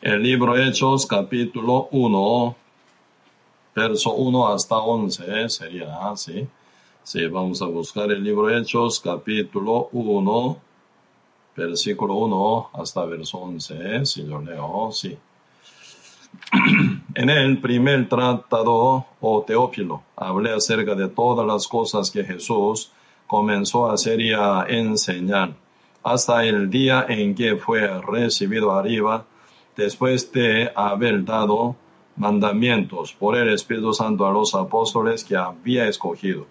El libro Hechos, capítulo 1, verso 1 hasta 11, sería así. Sí, vamos a buscar el libro Hechos, capítulo 1, versículo 1 hasta verso 11, si yo leo, sí. En el primer tratado, o Teófilo, hablé acerca de todas las cosas que Jesús comenzó a hacer y a enseñar, hasta el día en que fue recibido arriba, después de haber dado mandamientos por el Espíritu Santo a los apóstoles que había escogido,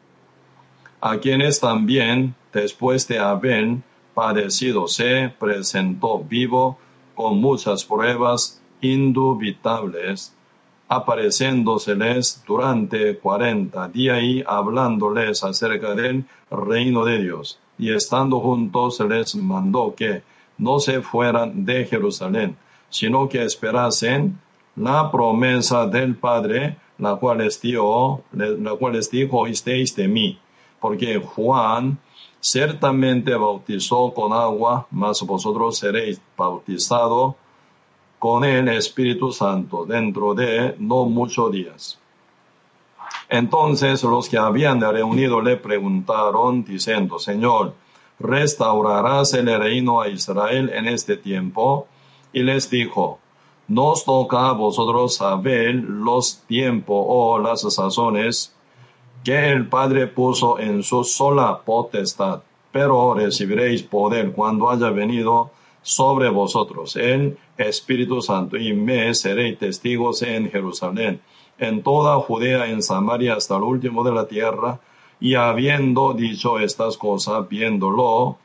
a quienes también, después de haber padecido, se presentó vivo con muchas pruebas indubitables, apareciéndoseles durante cuarenta días y hablándoles acerca del reino de Dios. Y estando juntos les mandó que no se fueran de Jerusalén, sino que esperasen la promesa del Padre, la cual les dio, la cual les dijo, oísteis de mí. Porque Juan ciertamente bautizó con agua, mas vosotros seréis bautizados con el Espíritu Santo dentro de no muchos días. Entonces los que habían reunido le preguntaron diciendo, Señor, ¿restaurarás el reino a Israel en este tiempo? Y les dijo, nos toca a vosotros saber los tiempos o las sazones que el Padre puso en su sola potestad, pero recibiréis poder cuando haya venido sobre vosotros el Espíritu Santo y me seréis testigos en Jerusalén, en toda Judea, en Samaria, hasta el último de la tierra. Y habiendo dicho estas cosas, viéndolo,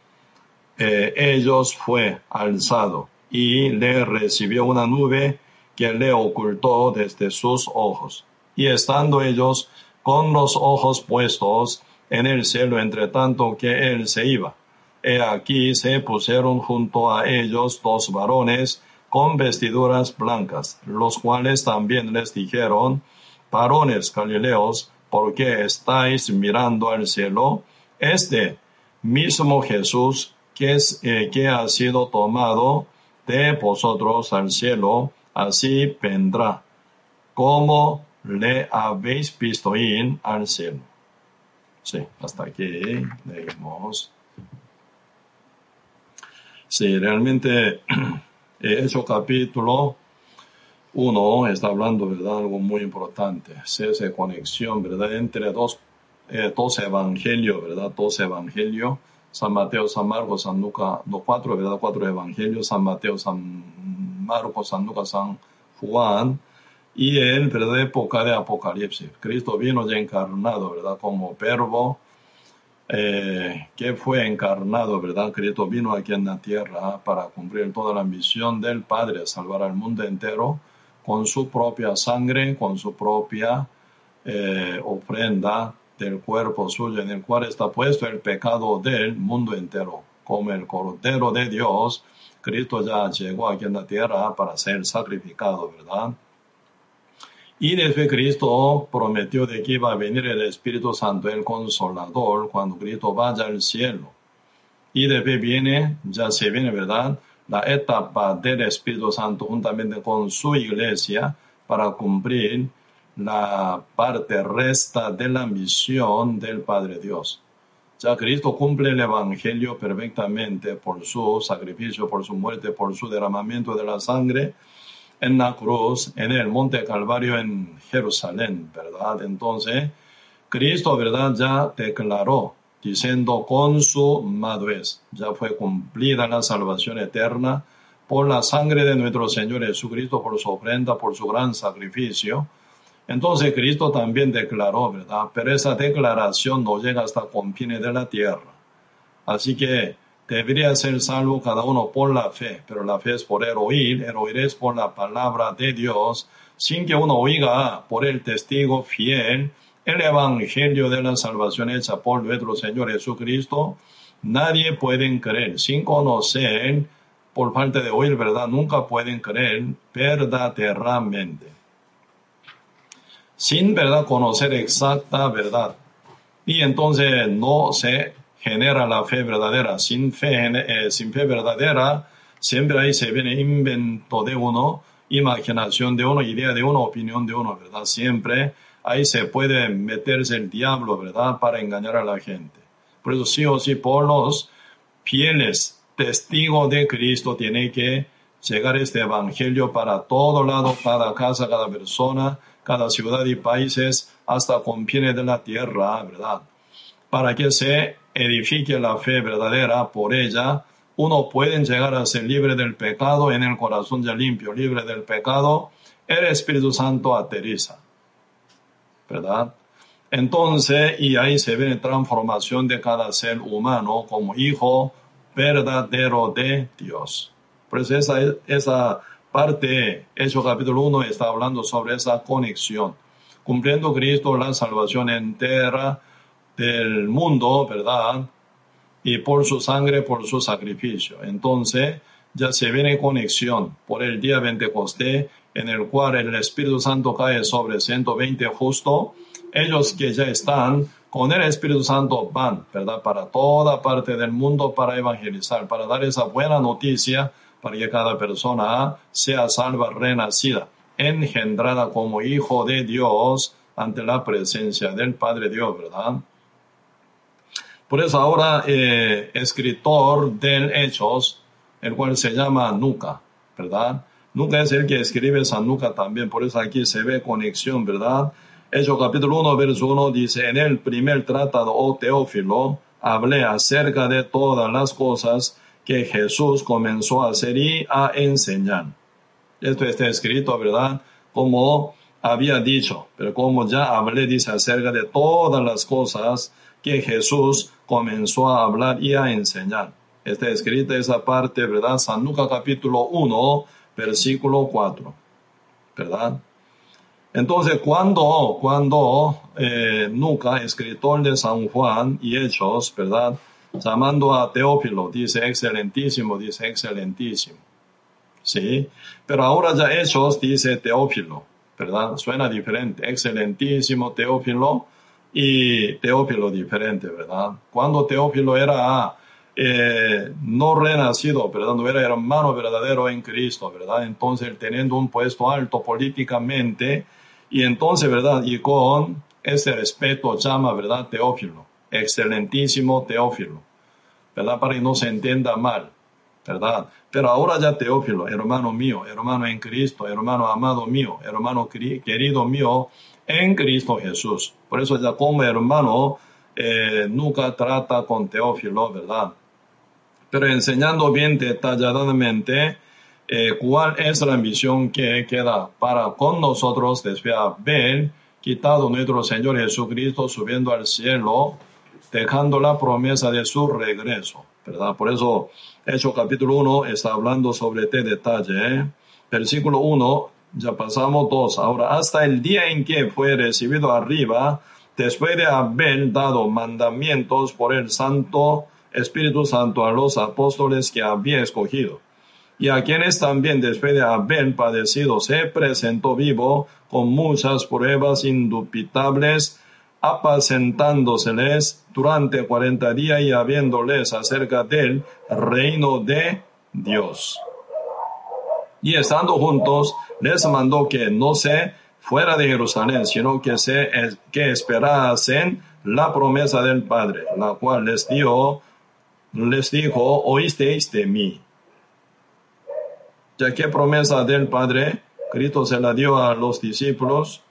eh, ellos fue alzado y le recibió una nube que le ocultó desde sus ojos. Y estando ellos con los ojos puestos en el cielo, entre tanto que él se iba, he aquí se pusieron junto a ellos dos varones con vestiduras blancas, los cuales también les dijeron, varones galileos, ¿por qué estáis mirando al cielo? Este mismo Jesús que, es, eh, que ha sido tomado de vosotros al cielo, así vendrá, como le habéis visto ir al cielo. Sí, hasta aquí leemos. Sí, realmente hecho capítulo 1 está hablando, ¿verdad? Algo muy importante. Es esa conexión, ¿verdad? Entre dos, eh, dos evangelios, ¿verdad? Dos evangelios. San Mateo, San Marcos, San Lucas, los cuatro, evangelios. San Mateo, San Marcos, San Lucas, San Juan. Y en ¿verdad? Época de Apocalipsis. Cristo vino ya encarnado, ¿verdad? Como verbo eh, que fue encarnado, ¿verdad? Cristo vino aquí en la tierra para cumplir toda la misión del Padre, salvar al mundo entero con su propia sangre, con su propia eh, ofrenda del cuerpo suyo, en el cual está puesto el pecado del mundo entero. Como el Cordero de Dios, Cristo ya llegó aquí en la tierra para ser sacrificado, ¿verdad? Y después Cristo prometió de que iba a venir el Espíritu Santo, el Consolador, cuando Cristo vaya al cielo. Y después viene, ya se viene, ¿verdad? La etapa del Espíritu Santo juntamente con su iglesia para cumplir la parte resta de la misión del Padre Dios. Ya Cristo cumple el Evangelio perfectamente por su sacrificio, por su muerte, por su derramamiento de la sangre en la cruz, en el monte Calvario en Jerusalén, ¿verdad? Entonces, Cristo, ¿verdad? Ya declaró, diciendo con su madurez, ya fue cumplida la salvación eterna por la sangre de nuestro Señor Jesucristo, por su ofrenda, por su gran sacrificio. Entonces Cristo también declaró, ¿verdad? Pero esa declaración no llega hasta confines de la tierra. Así que debería ser salvo cada uno por la fe, pero la fe es por el oír, el oír es por la palabra de Dios, sin que uno oiga por el testigo fiel el evangelio de la salvación hecha por nuestro Señor Jesucristo. Nadie puede creer sin conocer, por falta de oír verdad, nunca pueden creer verdaderamente. Sin verdad conocer exacta verdad. Y entonces no se genera la fe verdadera. Sin fe, eh, sin fe verdadera, siempre ahí se viene invento de uno, imaginación de uno, idea de uno, opinión de uno, ¿verdad? Siempre ahí se puede meterse el diablo, ¿verdad? Para engañar a la gente. Por eso sí o sí, por los fieles testigos de Cristo, tiene que llegar este evangelio para todo lado, cada casa, cada persona, cada ciudad y países, hasta confines de la tierra, ¿verdad? Para que se edifique la fe verdadera por ella, uno puede llegar a ser libre del pecado en el corazón ya limpio, libre del pecado, el Espíritu Santo aterriza. ¿Verdad? Entonces, y ahí se ve transformación de cada ser humano como hijo verdadero de Dios. Por eso esa, esa parte, Hechos capítulo 1 está hablando sobre esa conexión. Cumpliendo Cristo la salvación entera, del mundo, ¿verdad? Y por su sangre, por su sacrificio. Entonces, ya se viene conexión por el día Pentecostés, en el cual el Espíritu Santo cae sobre 120 justo. Ellos que ya están con el Espíritu Santo van, ¿verdad? Para toda parte del mundo para evangelizar, para dar esa buena noticia para que cada persona sea salva, renacida, engendrada como hijo de Dios ante la presencia del Padre Dios, ¿verdad? Por eso ahora eh, escritor del Hechos, el cual se llama Nuca, ¿verdad? Nuca es el que escribe San Nuca también, por eso aquí se ve conexión, ¿verdad? Hechos capítulo 1, verso 1 dice, en el primer tratado, oh Teófilo, hablé acerca de todas las cosas que Jesús comenzó a hacer y a enseñar. Esto está escrito, ¿verdad? Como había dicho, pero como ya hablé, dice acerca de todas las cosas que Jesús comenzó a hablar y a enseñar. Está escrita esa parte, ¿verdad? San Lucas capítulo 1, versículo 4, ¿verdad? Entonces, cuando, cuando eh, escritor de San Juan y Hechos, ¿verdad? Llamando a Teófilo, dice excelentísimo, dice excelentísimo. ¿Sí? Pero ahora ya Hechos dice Teófilo, ¿verdad? Suena diferente. Excelentísimo Teófilo y Teófilo diferente, ¿verdad? Cuando Teófilo era eh, no renacido, ¿verdad? No era hermano verdadero en Cristo, ¿verdad? Entonces, teniendo un puesto alto políticamente, y entonces, ¿verdad? Y con ese respeto llama, ¿verdad? Teófilo, excelentísimo Teófilo, ¿verdad? Para que no se entienda mal, ¿verdad? Pero ahora ya Teófilo, hermano mío, hermano en Cristo, hermano amado mío, hermano querido mío, en Cristo Jesús. Por eso ya como hermano eh, nunca trata con Teófilo, ¿verdad? Pero enseñando bien detalladamente eh, cuál es la misión que queda para con nosotros después de haber quitado nuestro Señor Jesucristo subiendo al cielo, dejando la promesa de su regreso, ¿verdad? Por eso, Hechos capítulo 1 está hablando sobre este detalle. ¿eh? Versículo 1 ya pasamos dos. Ahora, hasta el día en que fue recibido arriba, después de haber dado mandamientos por el Santo Espíritu Santo a los apóstoles que había escogido, y a quienes también después de haber padecido se presentó vivo con muchas pruebas indubitables, apacentándoseles durante cuarenta días y habiéndoles acerca del reino de Dios y estando juntos, les mandó que no se fuera de Jerusalén, sino que, se, que esperasen la promesa del Padre, la cual les dio, les dijo, oísteis de mí. Ya que promesa del Padre, Cristo se la dio a los discípulos,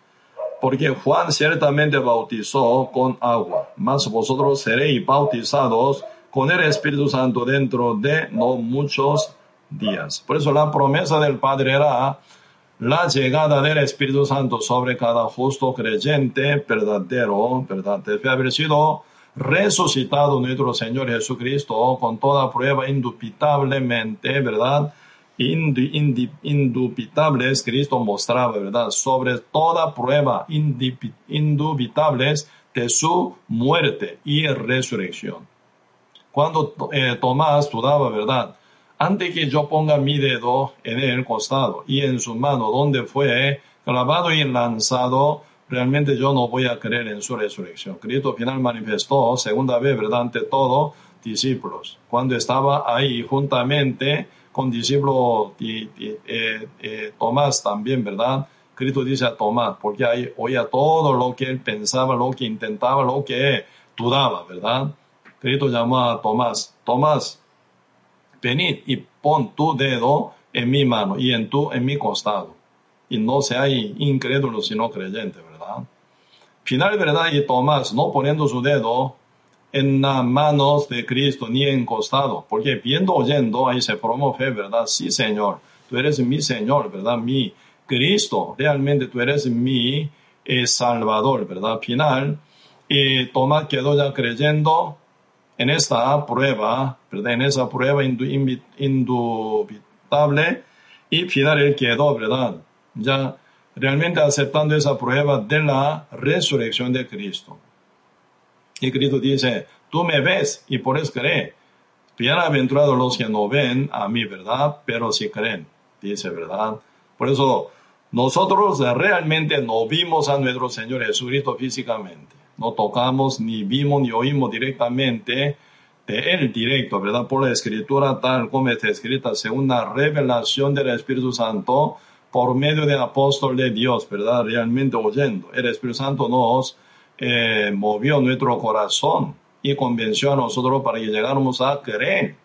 porque Juan ciertamente bautizó con agua, mas vosotros seréis bautizados con el Espíritu Santo dentro de no muchos días. Por eso la promesa del Padre era la llegada del Espíritu Santo sobre cada justo creyente verdadero, ¿verdad? Debe haber sido resucitado nuestro Señor Jesucristo con toda prueba indubitablemente, ¿verdad? Indubitables, Cristo mostraba, ¿verdad? Sobre toda prueba indubitables de su muerte y resurrección. Cuando eh, Tomás dudaba, ¿verdad? Antes que yo ponga mi dedo en el costado y en su mano donde fue clavado y lanzado, realmente yo no voy a creer en su resurrección. Cristo final manifestó, segunda vez, ¿verdad? Ante todo, discípulos. Cuando estaba ahí juntamente con discípulo eh, eh, Tomás también, ¿verdad? Cristo dice a Tomás, porque ahí oía todo lo que él pensaba, lo que intentaba, lo que dudaba, ¿verdad? Cristo llamó a Tomás, Tomás, venid y pon tu dedo en mi mano y en tu, en mi costado. Y no sea incrédulo, sino creyente, ¿verdad? Final, ¿verdad? Y Tomás, no poniendo su dedo en las manos de Cristo ni en costado, porque viendo, oyendo, ahí se promueve, ¿verdad? Sí, Señor, tú eres mi Señor, ¿verdad? Mi Cristo, realmente tú eres mi eh, Salvador, ¿verdad? Final, y Tomás quedó ya creyendo en esta prueba, ¿verdad? En esa prueba indubitable, y final él quedó, ¿verdad? Ya realmente aceptando esa prueba de la resurrección de Cristo. Y Cristo dice, tú me ves y por eso cree. Bienaventurados los que no ven a mí, ¿verdad? Pero sí creen, dice, ¿verdad? Por eso nosotros realmente no vimos a nuestro Señor Jesucristo físicamente. No tocamos, ni vimos, ni oímos directamente de Él directo, ¿verdad? Por la escritura tal como está escrita, según la revelación del Espíritu Santo, por medio del apóstol de Dios, ¿verdad? Realmente oyendo. El Espíritu Santo nos eh, movió nuestro corazón y convenció a nosotros para que llegáramos a creer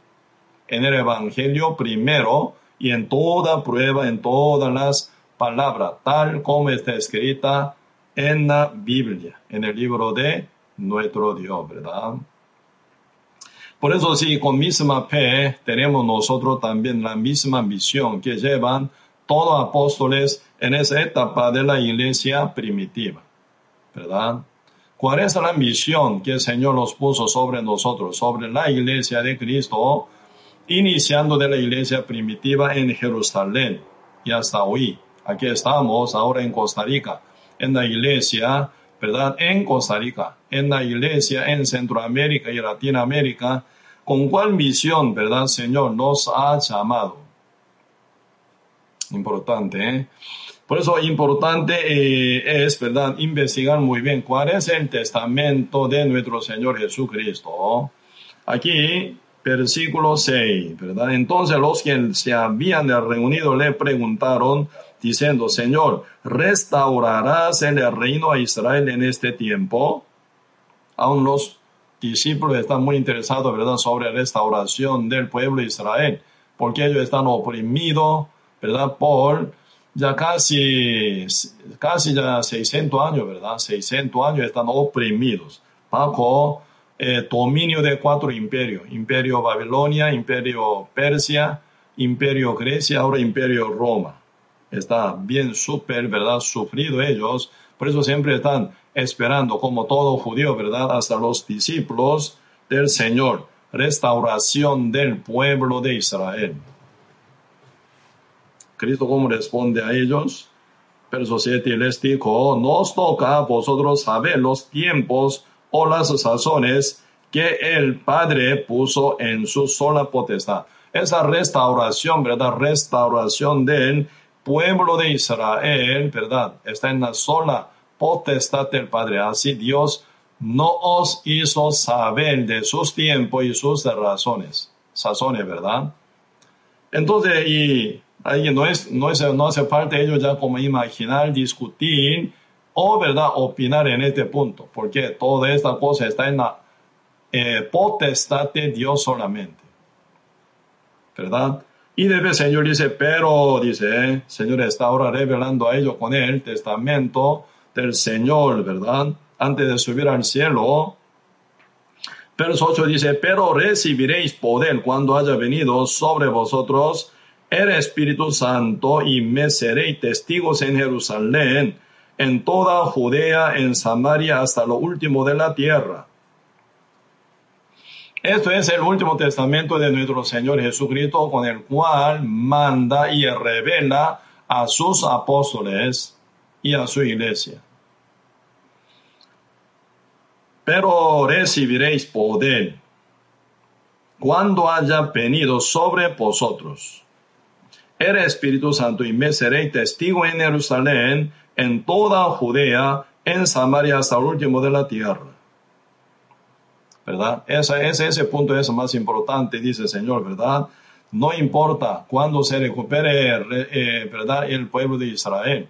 en el Evangelio primero y en toda prueba, en todas las palabras, tal como está escrita en la Biblia, en el libro de nuestro Dios, ¿verdad? Por eso sí, con misma fe tenemos nosotros también la misma visión que llevan todos apóstoles en esa etapa de la iglesia primitiva, ¿verdad? ¿Cuál es la misión que el Señor nos puso sobre nosotros, sobre la iglesia de Cristo, iniciando de la iglesia primitiva en Jerusalén y hasta hoy? Aquí estamos ahora en Costa Rica, en la iglesia, ¿verdad? En Costa Rica, en la iglesia en Centroamérica y Latinoamérica. ¿Con cuál misión, verdad, Señor, nos ha llamado? Importante, ¿eh? Por eso importante eh, es, ¿verdad?, investigar muy bien cuál es el testamento de nuestro Señor Jesucristo. Aquí, versículo 6, ¿verdad? Entonces los que se habían reunido le preguntaron, diciendo, Señor, ¿restaurarás el reino a Israel en este tiempo? Aún los discípulos están muy interesados, ¿verdad?, sobre la restauración del pueblo de Israel, porque ellos están oprimidos, ¿verdad?, por ya casi, casi ya 600 años, ¿verdad? 600 años están oprimidos bajo eh, dominio de cuatro imperios. Imperio Babilonia, Imperio Persia, Imperio Grecia, ahora Imperio Roma. Está bien súper, ¿verdad? Sufrido ellos. Por eso siempre están esperando, como todo judío, ¿verdad? Hasta los discípulos del Señor. Restauración del pueblo de Israel. Cristo cómo responde a ellos. Verso 7 les dijo, nos toca a vosotros saber los tiempos o las sazones que el Padre puso en su sola potestad. Esa restauración, ¿verdad? Restauración del pueblo de Israel, ¿verdad? Está en la sola potestad del Padre. Así Dios no os hizo saber de sus tiempos y sus razones, sazones, ¿verdad? Entonces, y No, es, no, es, no hace falta ellos ya como imaginar, discutir o verdad opinar en este punto, porque toda esta cosa está en la eh, potestad de Dios solamente. ¿Verdad? Y debe Señor dice, pero dice, Señor está ahora revelando a ellos con el testamento del Señor, ¿verdad? Antes de subir al cielo. Verso 8 dice, pero recibiréis poder cuando haya venido sobre vosotros el Espíritu Santo y me seréis testigos en Jerusalén, en toda Judea, en Samaria, hasta lo último de la tierra. Esto es el último testamento de nuestro Señor Jesucristo con el cual manda y revela a sus apóstoles y a su iglesia. Pero recibiréis poder cuando haya venido sobre vosotros el Espíritu Santo y me seréis testigo en Jerusalén, en toda Judea, en Samaria hasta el último de la tierra. ¿Verdad? Ese, ese, ese punto es más importante, dice el Señor, ¿verdad? No importa cuándo se recupere, eh, ¿verdad? El pueblo de Israel.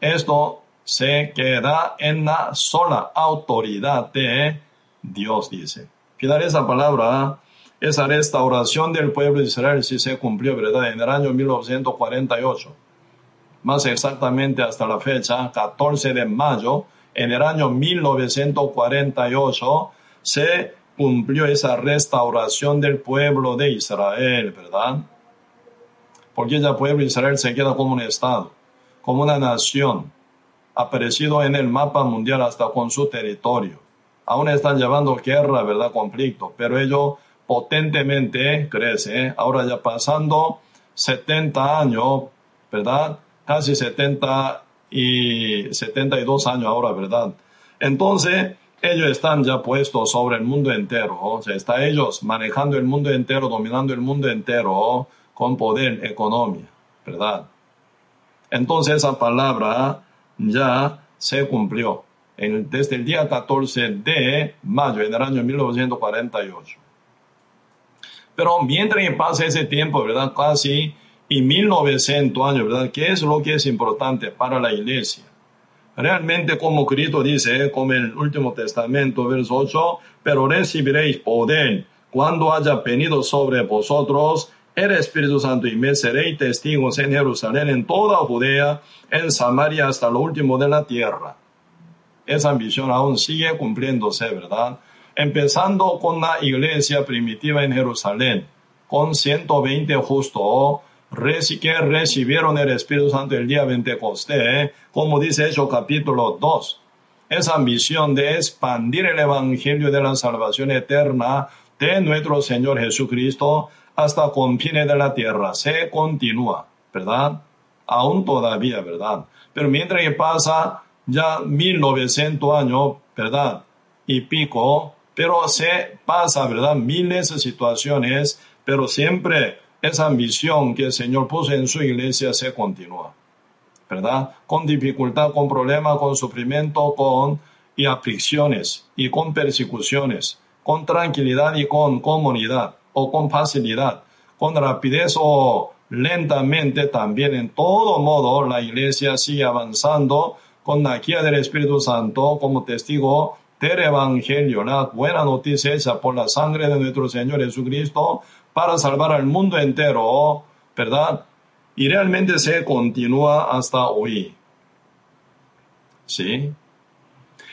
Esto se queda en la sola autoridad de Dios, dice. Final esa palabra, esa restauración del pueblo de Israel sí se cumplió, ¿verdad? En el año 1948. Más exactamente hasta la fecha, 14 de mayo, en el año 1948, se cumplió esa restauración del pueblo de Israel, ¿verdad? Porque ya el pueblo de Israel se queda como un estado, como una nación, aparecido en el mapa mundial hasta con su territorio. Aún están llevando guerra, ¿verdad? Conflicto, pero ellos potentemente crecen. ¿eh? Ahora ya pasando 70 años, ¿verdad? Casi 70 y 72 años ahora, ¿verdad? Entonces, ellos están ya puestos sobre el mundo entero, o sea, está ellos manejando el mundo entero, dominando el mundo entero con poder, economía, ¿verdad? Entonces esa palabra ya se cumplió desde el día 14 de mayo en el año 1948. Pero mientras que pasa ese tiempo, ¿verdad? Casi y 1900 años, ¿verdad? ¿Qué es lo que es importante para la iglesia? Realmente como Cristo dice, como el último testamento, verso 8, pero recibiréis poder cuando haya venido sobre vosotros el Espíritu Santo y me seréis testigos en Jerusalén, en toda Judea, en Samaria, hasta lo último de la tierra. Esa ambición aún sigue cumpliéndose, ¿verdad? Empezando con la iglesia primitiva en Jerusalén, con 120 justos, que recibieron el Espíritu Santo el día Pentecostés, como dice Hechos capítulo 2. Esa misión de expandir el Evangelio de la salvación eterna de nuestro Señor Jesucristo hasta confines de la tierra se continúa, ¿verdad? Aún todavía, ¿verdad? Pero mientras que pasa ya 1900 años, ¿verdad? Y pico, pero se pasa, ¿verdad? Miles de situaciones, pero siempre esa ambición que el Señor puso en su iglesia se continúa, ¿verdad? Con dificultad, con problemas, con sufrimiento, con y aflicciones y con persecuciones, con tranquilidad y con comunidad o con facilidad, con rapidez o lentamente también. En todo modo, la iglesia sigue avanzando con la guía del Espíritu Santo como testigo del Evangelio, la buena noticia hecha por la sangre de nuestro Señor Jesucristo para salvar al mundo entero, ¿verdad? Y realmente se continúa hasta hoy. ¿Sí?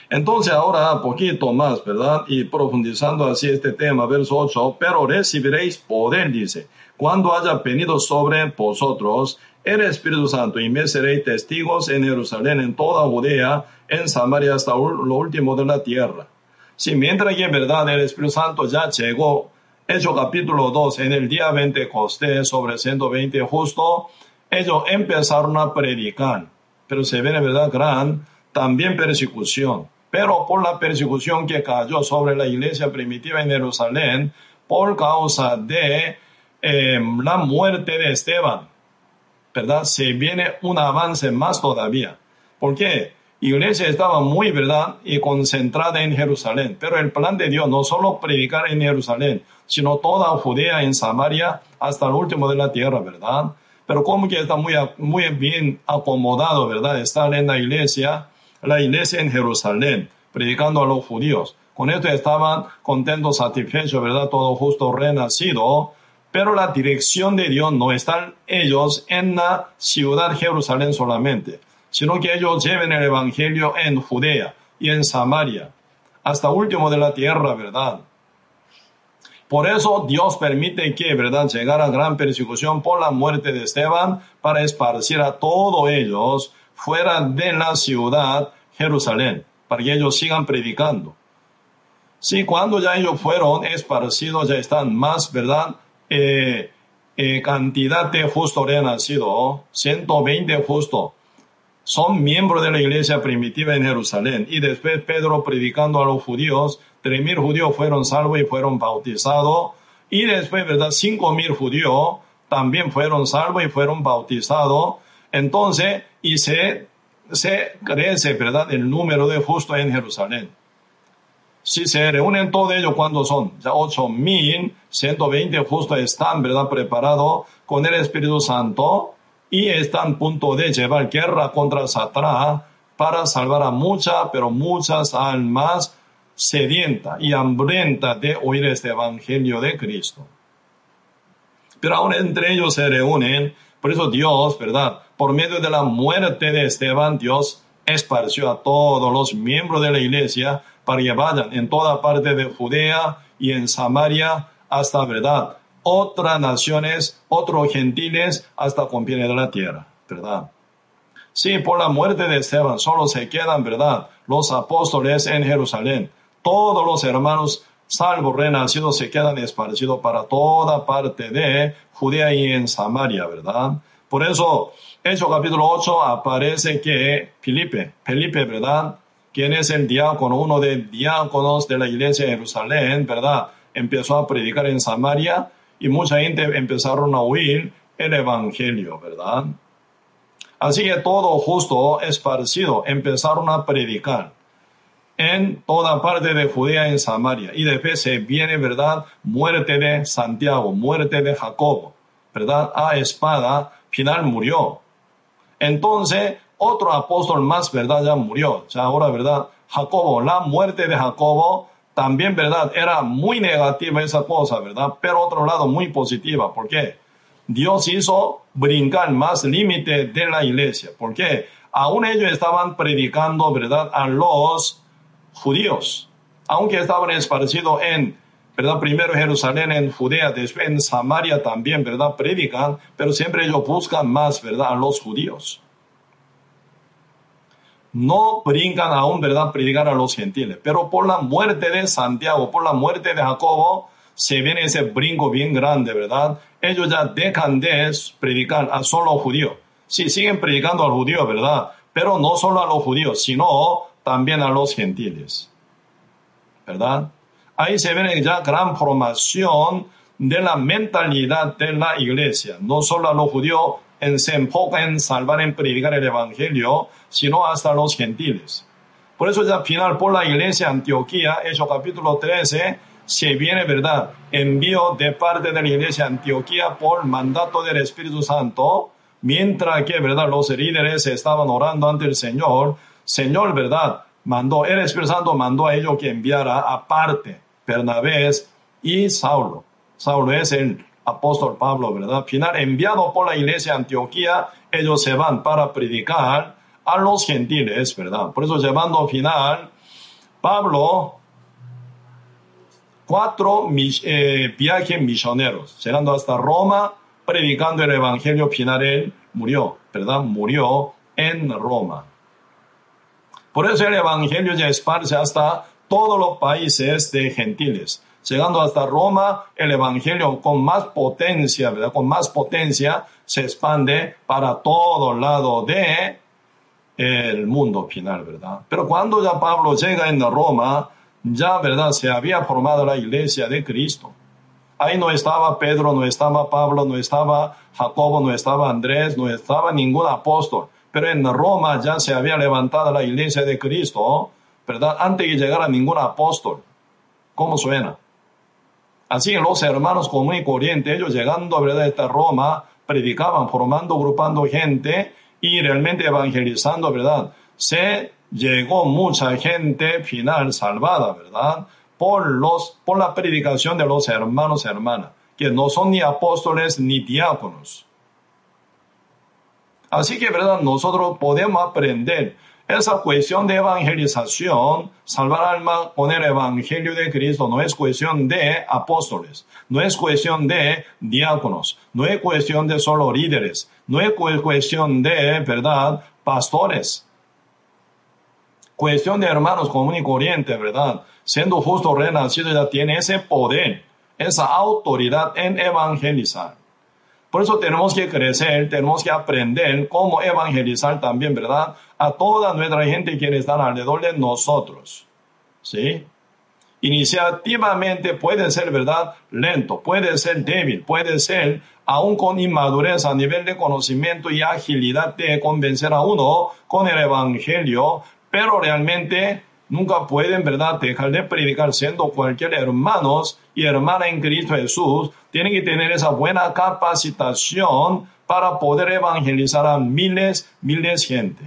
Entonces ahora poquito más, ¿verdad? Y profundizando así este tema, verso 8, pero recibiréis poder, dice, cuando haya venido sobre vosotros el Espíritu Santo y me seréis testigos en Jerusalén, en toda Judea, en Samaria hasta lo último de la tierra. Si mientras que en verdad el Espíritu Santo ya llegó Hecho capítulo 2, en el día 20 costé sobre 120 justo, ellos empezaron a predicar, pero se ve en verdad gran también persecución. Pero por la persecución que cayó sobre la iglesia primitiva en Jerusalén, por causa de eh, la muerte de Esteban, ¿verdad? Se viene un avance más todavía. ¿Por qué? iglesia estaba muy, ¿verdad? Y concentrada en Jerusalén. Pero el plan de Dios no solo predicar en Jerusalén, sino toda Judea en Samaria hasta el último de la tierra, ¿verdad? Pero como que está muy, muy bien acomodado, ¿verdad? Estar en la iglesia, la iglesia en Jerusalén, predicando a los judíos. Con esto estaban contentos, satisfechos, ¿verdad? Todo justo renacido. Pero la dirección de Dios no están ellos en la ciudad Jerusalén solamente sino que ellos lleven el Evangelio en Judea y en Samaria, hasta último de la tierra, ¿verdad? Por eso Dios permite que, ¿verdad?, llegara gran persecución por la muerte de Esteban para esparcir a todos ellos fuera de la ciudad Jerusalén, para que ellos sigan predicando. Sí, cuando ya ellos fueron esparcidos, ya están más, ¿verdad? Cantidad de justos renacidos, 120 justos, son miembros de la iglesia primitiva en Jerusalén. Y después Pedro predicando a los judíos, 3.000 judíos fueron salvos y fueron bautizados. Y después, ¿verdad? 5.000 judíos también fueron salvos y fueron bautizados. Entonces, y se, se crece, ¿verdad? El número de justos en Jerusalén. Si se reúnen todos ellos, ¿cuándo son? Ya 8.120 justos están, ¿verdad? Preparados con el Espíritu Santo y están a punto de llevar guerra contra Satanás para salvar a muchas, pero muchas almas sedientas y hambrientas de oír este Evangelio de Cristo. Pero aún entre ellos se reúnen, por eso Dios, ¿verdad? Por medio de la muerte de Esteban, Dios esparció a todos los miembros de la iglesia para vayan en toda parte de Judea y en Samaria hasta, ¿verdad? Otras naciones, otros gentiles, hasta confines de la tierra, ¿verdad? Sí, por la muerte de Esteban solo se quedan, ¿verdad? Los apóstoles en Jerusalén. Todos los hermanos salvo renacidos se quedan esparcidos para toda parte de Judea y en Samaria, ¿verdad? Por eso, Hechos capítulo 8 aparece que Felipe, Felipe, ¿verdad? Quien es el diácono, uno de diáconos de la iglesia de Jerusalén, ¿verdad? Empezó a predicar en Samaria y mucha gente empezaron a oír el evangelio, ¿verdad? Así que todo justo esparcido empezaron a predicar en toda parte de Judea en Samaria. Y después se viene, ¿verdad? Muerte de Santiago, muerte de Jacobo, ¿verdad? A espada, final murió. Entonces, otro apóstol más, ¿verdad? Ya murió. Ya ahora, ¿verdad? Jacobo, la muerte de Jacobo, también, ¿verdad? Era muy negativa esa cosa, ¿verdad? Pero otro lado muy positiva. ¿Por qué? Dios hizo brincar más límite de la iglesia. ¿Por qué? Aún ellos estaban predicando, ¿verdad? A los judíos. Aunque estaban esparcidos en, ¿verdad? Primero Jerusalén, en Judea, después en Samaria también, ¿verdad? Predican, pero siempre ellos buscan más, ¿verdad? A los judíos no brincan aún, ¿verdad?, predicar a los gentiles. Pero por la muerte de Santiago, por la muerte de Jacobo, se viene ese brinco bien grande, ¿verdad? Ellos ya dejan de predicar a solo judíos. Sí, siguen predicando a los judíos, ¿verdad? Pero no solo a los judíos, sino también a los gentiles. ¿Verdad? Ahí se viene ya gran formación de la mentalidad de la iglesia, no solo a los judíos, se enfoca en salvar, en predicar el Evangelio, sino hasta los gentiles. Por eso al final por la iglesia Antioquía, Hechos capítulo 13, se viene, ¿verdad? Envío de parte de la iglesia Antioquía por mandato del Espíritu Santo, mientras que, ¿verdad? Los líderes estaban orando ante el Señor. Señor, ¿verdad? Mandó, el Espíritu Santo mandó a ellos que enviara aparte Bernabé y Saulo. Saulo es el apóstol Pablo, ¿verdad? Final, enviado por la iglesia Antioquía, ellos se van para predicar a los gentiles, ¿verdad? Por eso llevando final, Pablo, cuatro eh, viajes misioneros, llegando hasta Roma, predicando el evangelio final, él murió, ¿verdad? Murió en Roma. Por eso el evangelio ya esparce hasta todos los países de gentiles llegando hasta Roma, el Evangelio con más potencia, ¿verdad? Con más potencia se expande para todo lado de el mundo final, ¿verdad? Pero cuando ya Pablo llega en Roma, ya, ¿verdad? Se había formado la iglesia de Cristo. Ahí no estaba Pedro, no estaba Pablo, no estaba Jacobo, no estaba Andrés, no estaba ningún apóstol. Pero en Roma ya se había levantado la iglesia de Cristo, ¿verdad? Antes de llegar a ningún apóstol. ¿Cómo suena? Así los hermanos común y corriente, ellos llegando a verdad esta Roma, predicaban, formando, agrupando gente y realmente evangelizando, ¿verdad? Se llegó mucha gente final salvada, ¿verdad? Por, los, por la predicación de los hermanos y hermanas, que no son ni apóstoles ni diáconos. Así que, ¿verdad? Nosotros podemos aprender esa cuestión de evangelización, salvar alma con el evangelio de Cristo, no es cuestión de apóstoles, no es cuestión de diáconos, no es cuestión de solo líderes, no es cuestión de, ¿verdad?, pastores. Cuestión de hermanos común y corriente, ¿verdad? siendo justo renacido, ya tiene ese poder, esa autoridad en evangelizar. Por eso tenemos que crecer, tenemos que aprender cómo evangelizar también, ¿verdad? A toda nuestra gente que están alrededor de nosotros. ¿Sí? Iniciativamente puede ser, ¿verdad? Lento, puede ser débil, puede ser aún con inmadurez a nivel de conocimiento y agilidad de convencer a uno con el Evangelio, pero realmente nunca pueden, ¿verdad?, dejar de predicar siendo cualquier hermanos y hermana en Cristo Jesús. Tienen que tener esa buena capacitación para poder evangelizar a miles, miles de gente.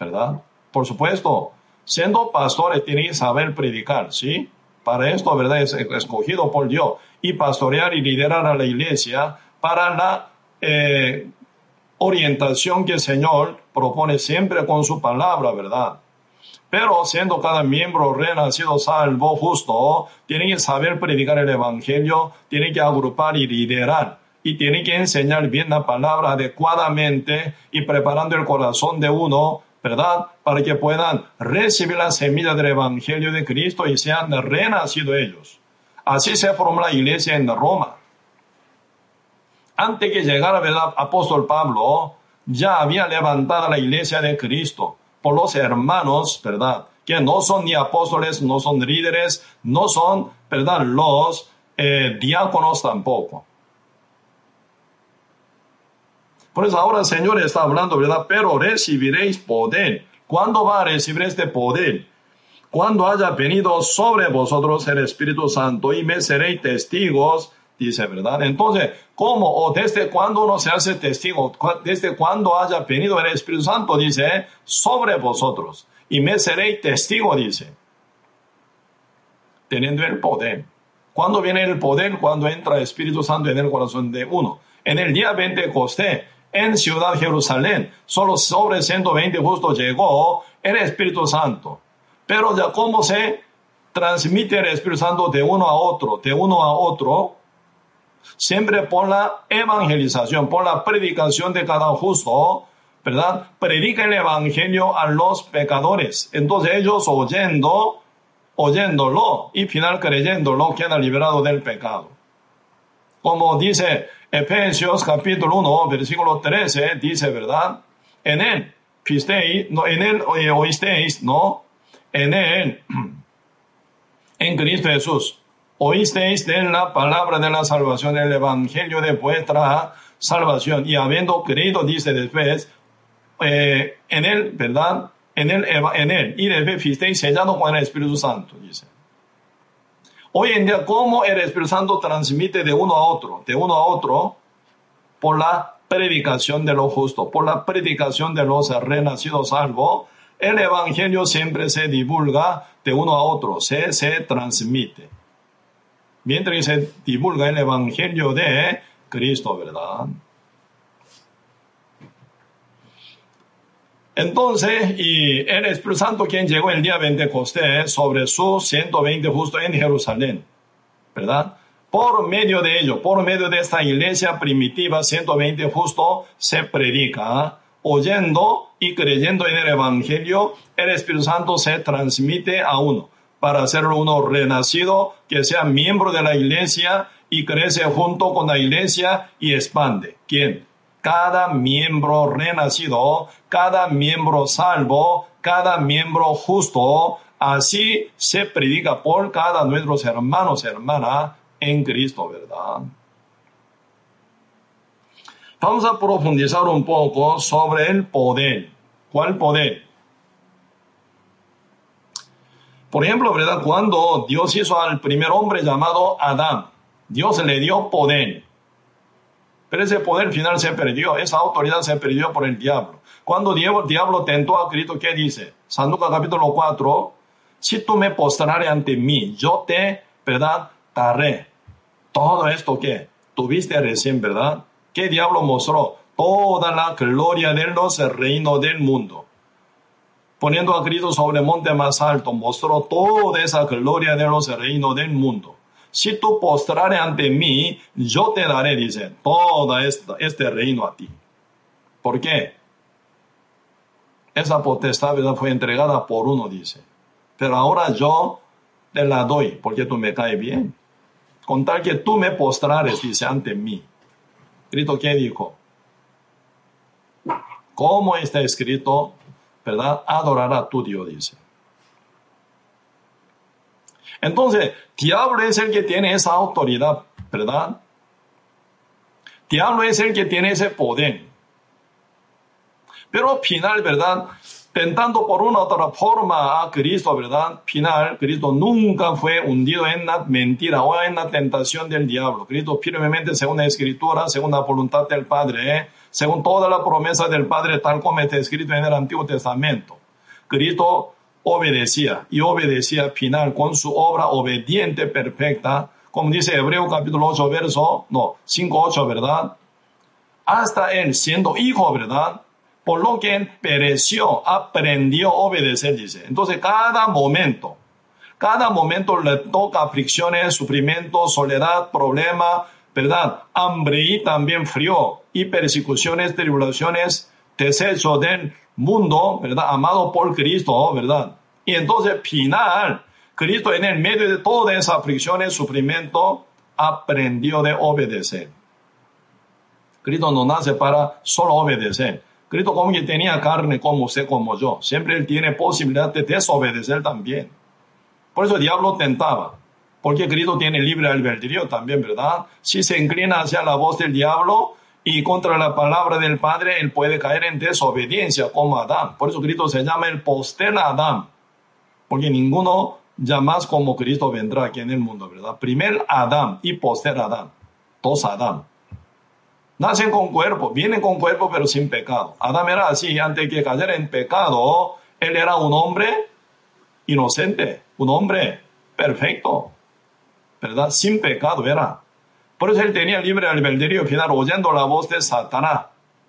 ¿Verdad? Por supuesto, siendo pastores tienen que saber predicar, ¿sí? Para esto, ¿verdad? Es escogido por Dios. Y pastorear y liderar a la iglesia para la eh, orientación que el Señor propone siempre con su palabra, ¿verdad? Pero siendo cada miembro renacido, salvo, justo, tiene que saber predicar el Evangelio, tiene que agrupar y liderar. Y tiene que enseñar bien la palabra adecuadamente y preparando el corazón de uno, ¿verdad? Para que puedan recibir la semilla del Evangelio de Cristo y sean renacidos ellos. Así se formó la iglesia en Roma antes que llegara el apóstol Pablo, ya había levantado la iglesia de Cristo por los hermanos, ¿verdad? Que no son ni apóstoles, no son líderes, no son, ¿verdad? Los eh, diáconos tampoco. Por eso ahora el Señor está hablando, ¿verdad? Pero recibiréis poder. ¿Cuándo va a recibir este poder? Cuando haya venido sobre vosotros el Espíritu Santo y me seréis testigos dice, ¿verdad? Entonces, ¿cómo o desde cuándo uno se hace testigo? Desde cuándo haya venido el Espíritu Santo, dice, sobre vosotros. Y me seréis testigo, dice. Teniendo el poder. ¿Cuándo viene el poder? Cuando entra el Espíritu Santo en el corazón de uno. En el día 20 Costé, en Ciudad Jerusalén, solo sobre 120 justo llegó el Espíritu Santo. Pero ya cómo se transmite el Espíritu Santo de uno a otro, de uno a otro, siempre por la evangelización, por la predicación de cada justo, ¿verdad? Predica el evangelio a los pecadores. Entonces ellos oyendo, oyéndolo y final creyéndolo quedan liberados del pecado. Como dice Efesios capítulo 1, versículo 13, dice, ¿verdad? En él, pisteis, no, en él oísteis, ¿no? En él, en Cristo Jesús oísteis de la palabra de la salvación, el evangelio de vuestra salvación, y habiendo creído, dice después, eh, en él, ¿verdad? En él, en él, y después fuisteis sellado con el Espíritu Santo, dice. Hoy en día, ¿cómo el Espíritu Santo transmite de uno a otro? De uno a otro, por la predicación de lo justo, por la predicación de los renacidos salvos, el Evangelio siempre se divulga de uno a otro, se, se transmite mientras se divulga el Evangelio de Cristo, ¿verdad? Entonces, y el Espíritu Santo quien llegó el día Pentecostés sobre sus 120 justo en Jerusalén, ¿verdad? Por medio de ello, por medio de esta iglesia primitiva 120 justo, se predica, oyendo y creyendo en el Evangelio, el Espíritu Santo se transmite a uno para hacerlo uno renacido, que sea miembro de la iglesia y crece junto con la iglesia y expande. ¿Quién? Cada miembro renacido, cada miembro salvo, cada miembro justo, así se predica por cada nuestros hermanos y hermanas en Cristo, ¿verdad? Vamos a profundizar un poco sobre el poder. ¿Cuál poder? Por ejemplo, ¿verdad? Cuando Dios hizo al primer hombre llamado Adán, Dios le dio poder. Pero ese poder final se perdió, esa autoridad se perdió por el diablo. Cuando el diablo tentó a Cristo, ¿qué dice? San Lucas capítulo 4, si tú me postrares ante mí, yo te, ¿verdad? Daré. Todo esto que tuviste recién, ¿verdad? ¿Qué diablo mostró? Toda la gloria de los reinos del mundo poniendo a Cristo sobre el monte más alto, mostró toda esa gloria de los reinos del mundo. Si tú postrares ante mí, yo te daré, dice, todo este reino a ti. ¿Por qué? Esa potestad fue entregada por uno, dice. pero ahora yo te la doy porque tú me caes bien. Con tal que tú me postrares, dice, ante mí. Cristo, ¿qué dijo? ¿Cómo está escrito? ¿Verdad? Adorará a tu Dios, dice. Entonces, diablo es el que tiene esa autoridad, ¿verdad? Diablo es el que tiene ese poder. Pero al final, ¿verdad? Tentando por una otra forma a Cristo, ¿verdad? Final, Cristo nunca fue hundido en la mentira o en la tentación del diablo. Cristo firmemente, según la Escritura, según la voluntad del Padre, ¿eh? según toda la promesa del Padre, tal como está escrito en el Antiguo Testamento. Cristo obedecía y obedecía final con su obra obediente perfecta, como dice Hebreo capítulo 8, verso, no, 5, 8, ¿verdad? Hasta él siendo hijo, ¿verdad? Por lo que él pereció, aprendió a obedecer, dice. Entonces, cada momento, cada momento le toca aflicciones, sufrimientos, soledad, problema, ¿verdad? Hambre y también frío y persecuciones, tribulaciones, desecho del mundo, ¿verdad? Amado por Cristo, ¿verdad? Y entonces, final, Cristo en el medio de todas esas aflicciones, sufrimiento, aprendió de obedecer. Cristo no nace para solo obedecer. Cristo como que tenía carne como usted, como yo. Siempre él tiene posibilidad de desobedecer también. Por eso el diablo tentaba. Porque Cristo tiene libre albedrío también, ¿verdad? Si se inclina hacia la voz del diablo, y contra la palabra del Padre, él puede caer en desobediencia como Adán. Por eso Cristo se llama el poster Adán, porque ninguno jamás como Cristo vendrá aquí en el mundo, ¿verdad? Primer Adán y poster Adán, dos Adán. Nacen con cuerpo, vienen con cuerpo pero sin pecado. Adán era así, antes que cayera en pecado, él era un hombre inocente, un hombre perfecto, ¿verdad? Sin pecado era. Por eso él tenía libre albedrío final oyendo la voz de Satanás,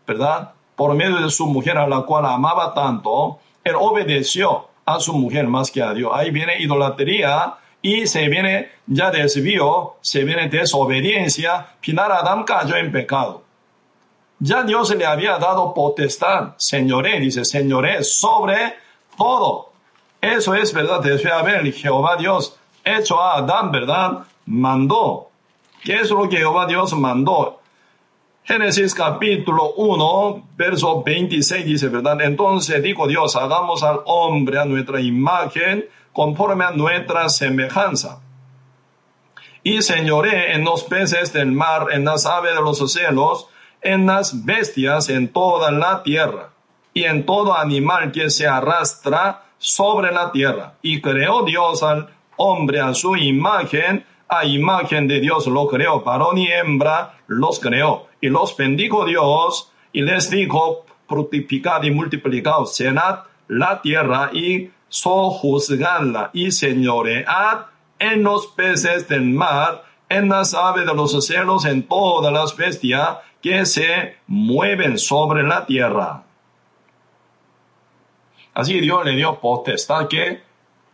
¿verdad? Por medio de su mujer a la cual amaba tanto, él obedeció a su mujer más que a Dios. Ahí viene idolatría y se viene ya desvío, se viene desobediencia, final Adán cayó en pecado. Ya Dios le había dado potestad, señoré, dice, señoré sobre todo. Eso es verdad, después de haber Jehová Dios hecho a Adán, ¿verdad? Mandó ¿Qué es lo que Jehová Dios mandó? Génesis capítulo 1, verso 26 dice, ¿verdad? Entonces dijo Dios, hagamos al hombre a nuestra imagen, conforme a nuestra semejanza. Y señoré en los peces del mar, en las aves de los cielos, en las bestias, en toda la tierra, y en todo animal que se arrastra sobre la tierra. Y creó Dios al hombre a su imagen, a imagen de Dios lo creó, varón y hembra los creó. Y los bendijo Dios y les dijo, fructificad y multiplicad, cenad la tierra y sojuzgadla y señoread en los peces del mar, en las aves de los cielos, en todas las bestias que se mueven sobre la tierra. Así Dios le dio potestad que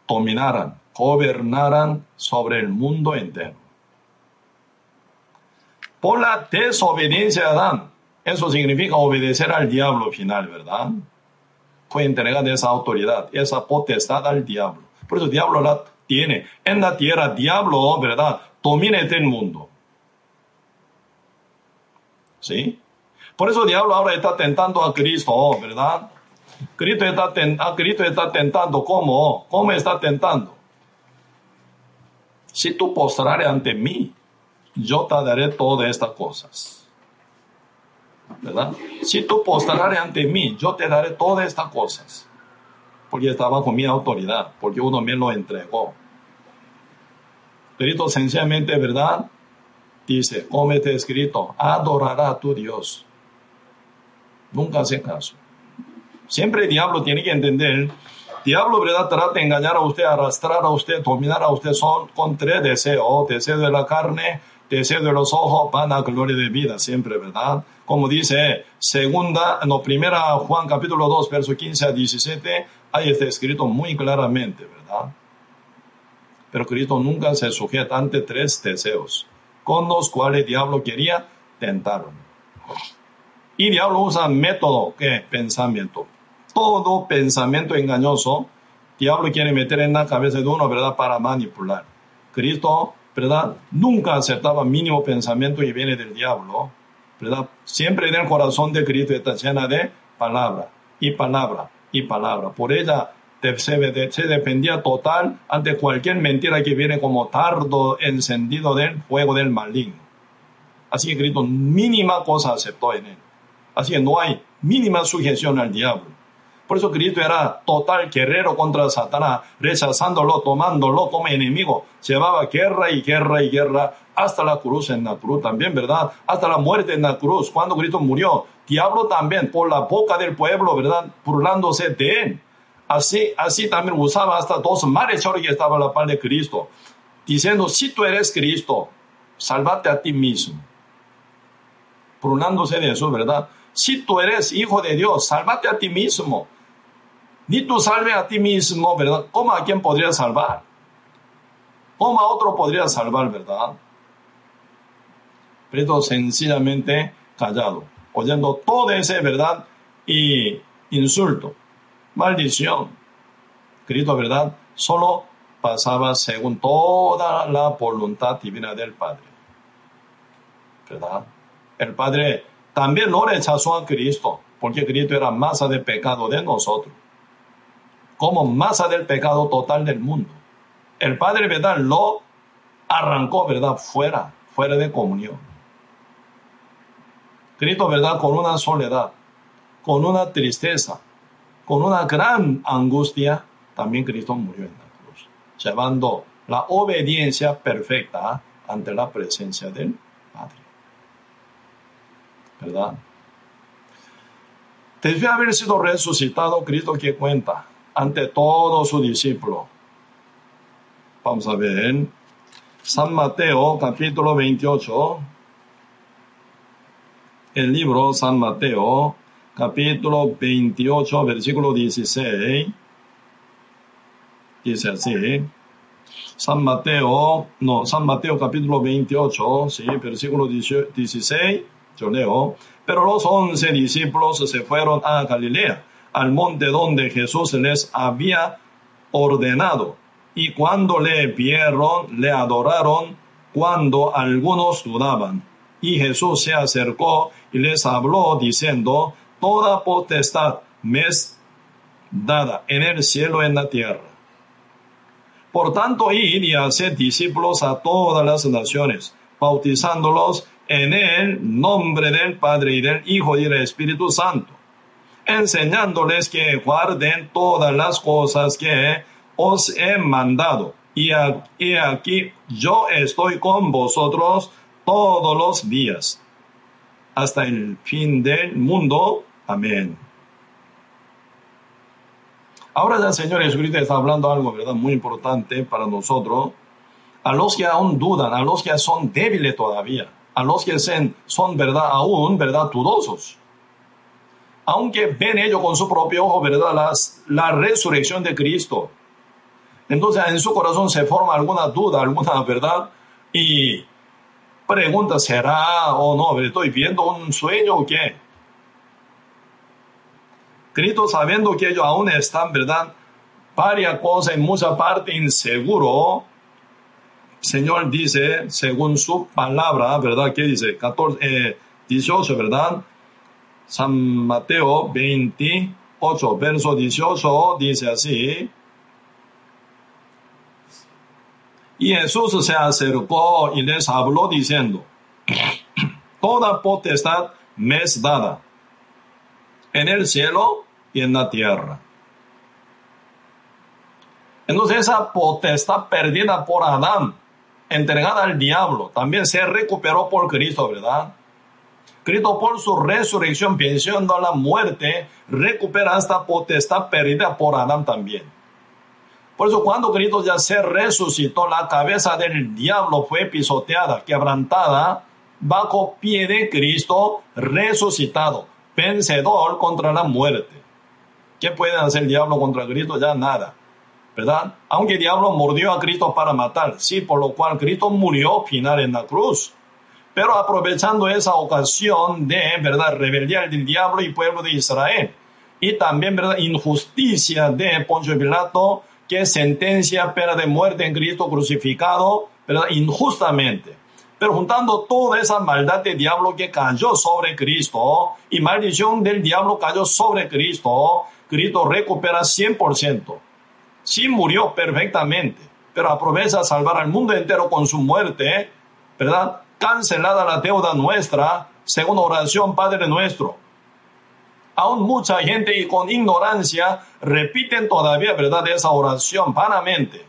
dominaran gobernaran sobre el mundo entero. Por la desobediencia de Adán, eso significa obedecer al diablo final, ¿verdad? Fue entregada esa autoridad, esa potestad al diablo. Por eso el diablo la tiene. En la tierra, diablo, ¿verdad? Domina el mundo. ¿Sí? Por eso el diablo ahora está tentando a Cristo, ¿verdad? Cristo está, a Cristo está tentando, ¿cómo? ¿Cómo está tentando? Si tú postrares ante mí, yo te daré todas estas cosas. ¿Verdad? Si tú postrares ante mí, yo te daré todas estas cosas. Porque estaba con mi autoridad, porque uno me lo entregó. Pero sencillamente, ¿verdad? Dice, cómete escrito, adorará a tu Dios. Nunca hace caso. Siempre el diablo tiene que entender diablo, ¿verdad? Trata de engañar a usted, arrastrar a usted, dominar a usted son con tres deseos, deseo de la carne, deseo de los ojos, a gloria de vida, siempre, ¿verdad? Como dice segunda, no, primera Juan capítulo 2, verso 15 a 17, ahí está escrito muy claramente, ¿verdad? Pero Cristo nunca se sujeta ante tres deseos, con los cuales diablo quería tentarlo. Y diablo usa método, ¿qué? Pensamiento todo pensamiento engañoso diablo quiere meter en la cabeza de uno, ¿verdad? Para manipular. Cristo, ¿verdad? Nunca aceptaba mínimo pensamiento y viene del diablo, ¿verdad? Siempre en el corazón de Cristo está llena de palabra y palabra y palabra. Por ella se, dependía total ante cualquier mentira que viene como tardo encendido del fuego del maligno. Así que Cristo mínima cosa aceptó en él. Así que no hay mínima sujeción al diablo. Por eso Cristo era total guerrero contra Satanás, rechazándolo, tomándolo como enemigo. Llevaba guerra y guerra y guerra hasta la cruz en la cruz también, ¿verdad? Hasta la muerte en la cruz. Cuando Cristo murió, diablo también por la boca del pueblo, ¿verdad? Burlándose de él. Así, así también usaba hasta dos malhechores que estaban a la par de Cristo, diciendo, si tú eres Cristo, sálvate a ti mismo. Burlándose de eso, ¿verdad? Si tú eres hijo de Dios, sálvate a ti mismo. Ni tú salve a ti mismo, ¿verdad? ¿Cómo a quién podría salvar? ¿Cómo a otro podría salvar, verdad? Pero sencillamente callado, oyendo todo ese, ¿verdad? Y insulto, maldición. Cristo, ¿verdad? Solo pasaba según toda la voluntad divina del Padre. ¿Verdad? El Padre también lo rechazó a Cristo, porque Cristo era masa de pecado de nosotros, como masa del pecado total del mundo. El Padre, ¿verdad? Lo arrancó, ¿verdad? Fuera, fuera de comunión. Cristo, ¿verdad? Con una soledad, con una tristeza, con una gran angustia, también Cristo murió en la cruz, llevando la obediencia perfecta ante la presencia del Padre. ¿verdad? Debe haber sido resucitado Cristo que cuenta ante todo su discípulo. Vamos a ver. San Mateo capítulo 28. El libro San Mateo capítulo 28 versículo 16. Dice así. San Mateo, no, San Mateo capítulo 28, sí, versículo 16 yo leo, pero los once discípulos se fueron a Galilea, al monte donde Jesús les había ordenado. Y cuando le vieron, le adoraron, cuando algunos dudaban. Y Jesús se acercó y les habló diciendo, Toda potestad me es dada en el cielo y en la tierra. Por tanto, id y haced discípulos a todas las naciones, bautizándolos en el nombre del Padre y del Hijo y del Espíritu Santo, enseñándoles que guarden todas las cosas que os he mandado. Y aquí yo estoy con vosotros todos los días, hasta el fin del mundo. Amén. Ahora el Señor Jesucristo está hablando algo, ¿verdad? Muy importante para nosotros. A los que aún dudan, a los que son débiles todavía a los que son, verdad, aún, verdad, dudosos. Aunque ven ellos con su propio ojo, verdad, la resurrección de Cristo. Entonces en su corazón se forma alguna duda, alguna verdad, y pregunta, ¿será o no? ¿Estoy viendo un sueño o qué? Cristo sabiendo que ellos aún están, ¿verdad? Varias cosas en mucha parte inseguro, Señor dice, según su palabra, ¿verdad? ¿Qué dice? 14, 18, eh, ¿verdad? San Mateo 28, verso 18, dice así. Y Jesús se acercó y les habló diciendo, Toda potestad me es dada en el cielo y en la tierra. Entonces esa potestad perdida por Adán entregada al diablo, también se recuperó por Cristo, ¿verdad? Cristo por su resurrección, venciendo la muerte, recupera esta potestad perdida por Adán también. Por eso cuando Cristo ya se resucitó, la cabeza del diablo fue pisoteada, quebrantada, bajo pie de Cristo resucitado, vencedor contra la muerte. ¿Qué puede hacer el diablo contra Cristo? Ya nada. ¿verdad? Aunque el diablo mordió a Cristo para matar, sí, por lo cual Cristo murió final en la cruz. Pero aprovechando esa ocasión de, ¿verdad?, rebeldía del diablo y pueblo de Israel. y también, ¿verdad? Injusticia de Poncio Pilato, que sentencia pena de muerte en Cristo crucificado, ¿verdad? Injustamente. Pero juntando toda esa maldad del diablo que cayó sobre Cristo y maldición del diablo cayó sobre Cristo, Cristo recupera 100%. Sí murió perfectamente, pero aprovecha a salvar al mundo entero con su muerte, ¿verdad? Cancelada la deuda nuestra, según oración Padre nuestro. Aún mucha gente y con ignorancia repiten todavía, ¿verdad?, esa oración vanamente,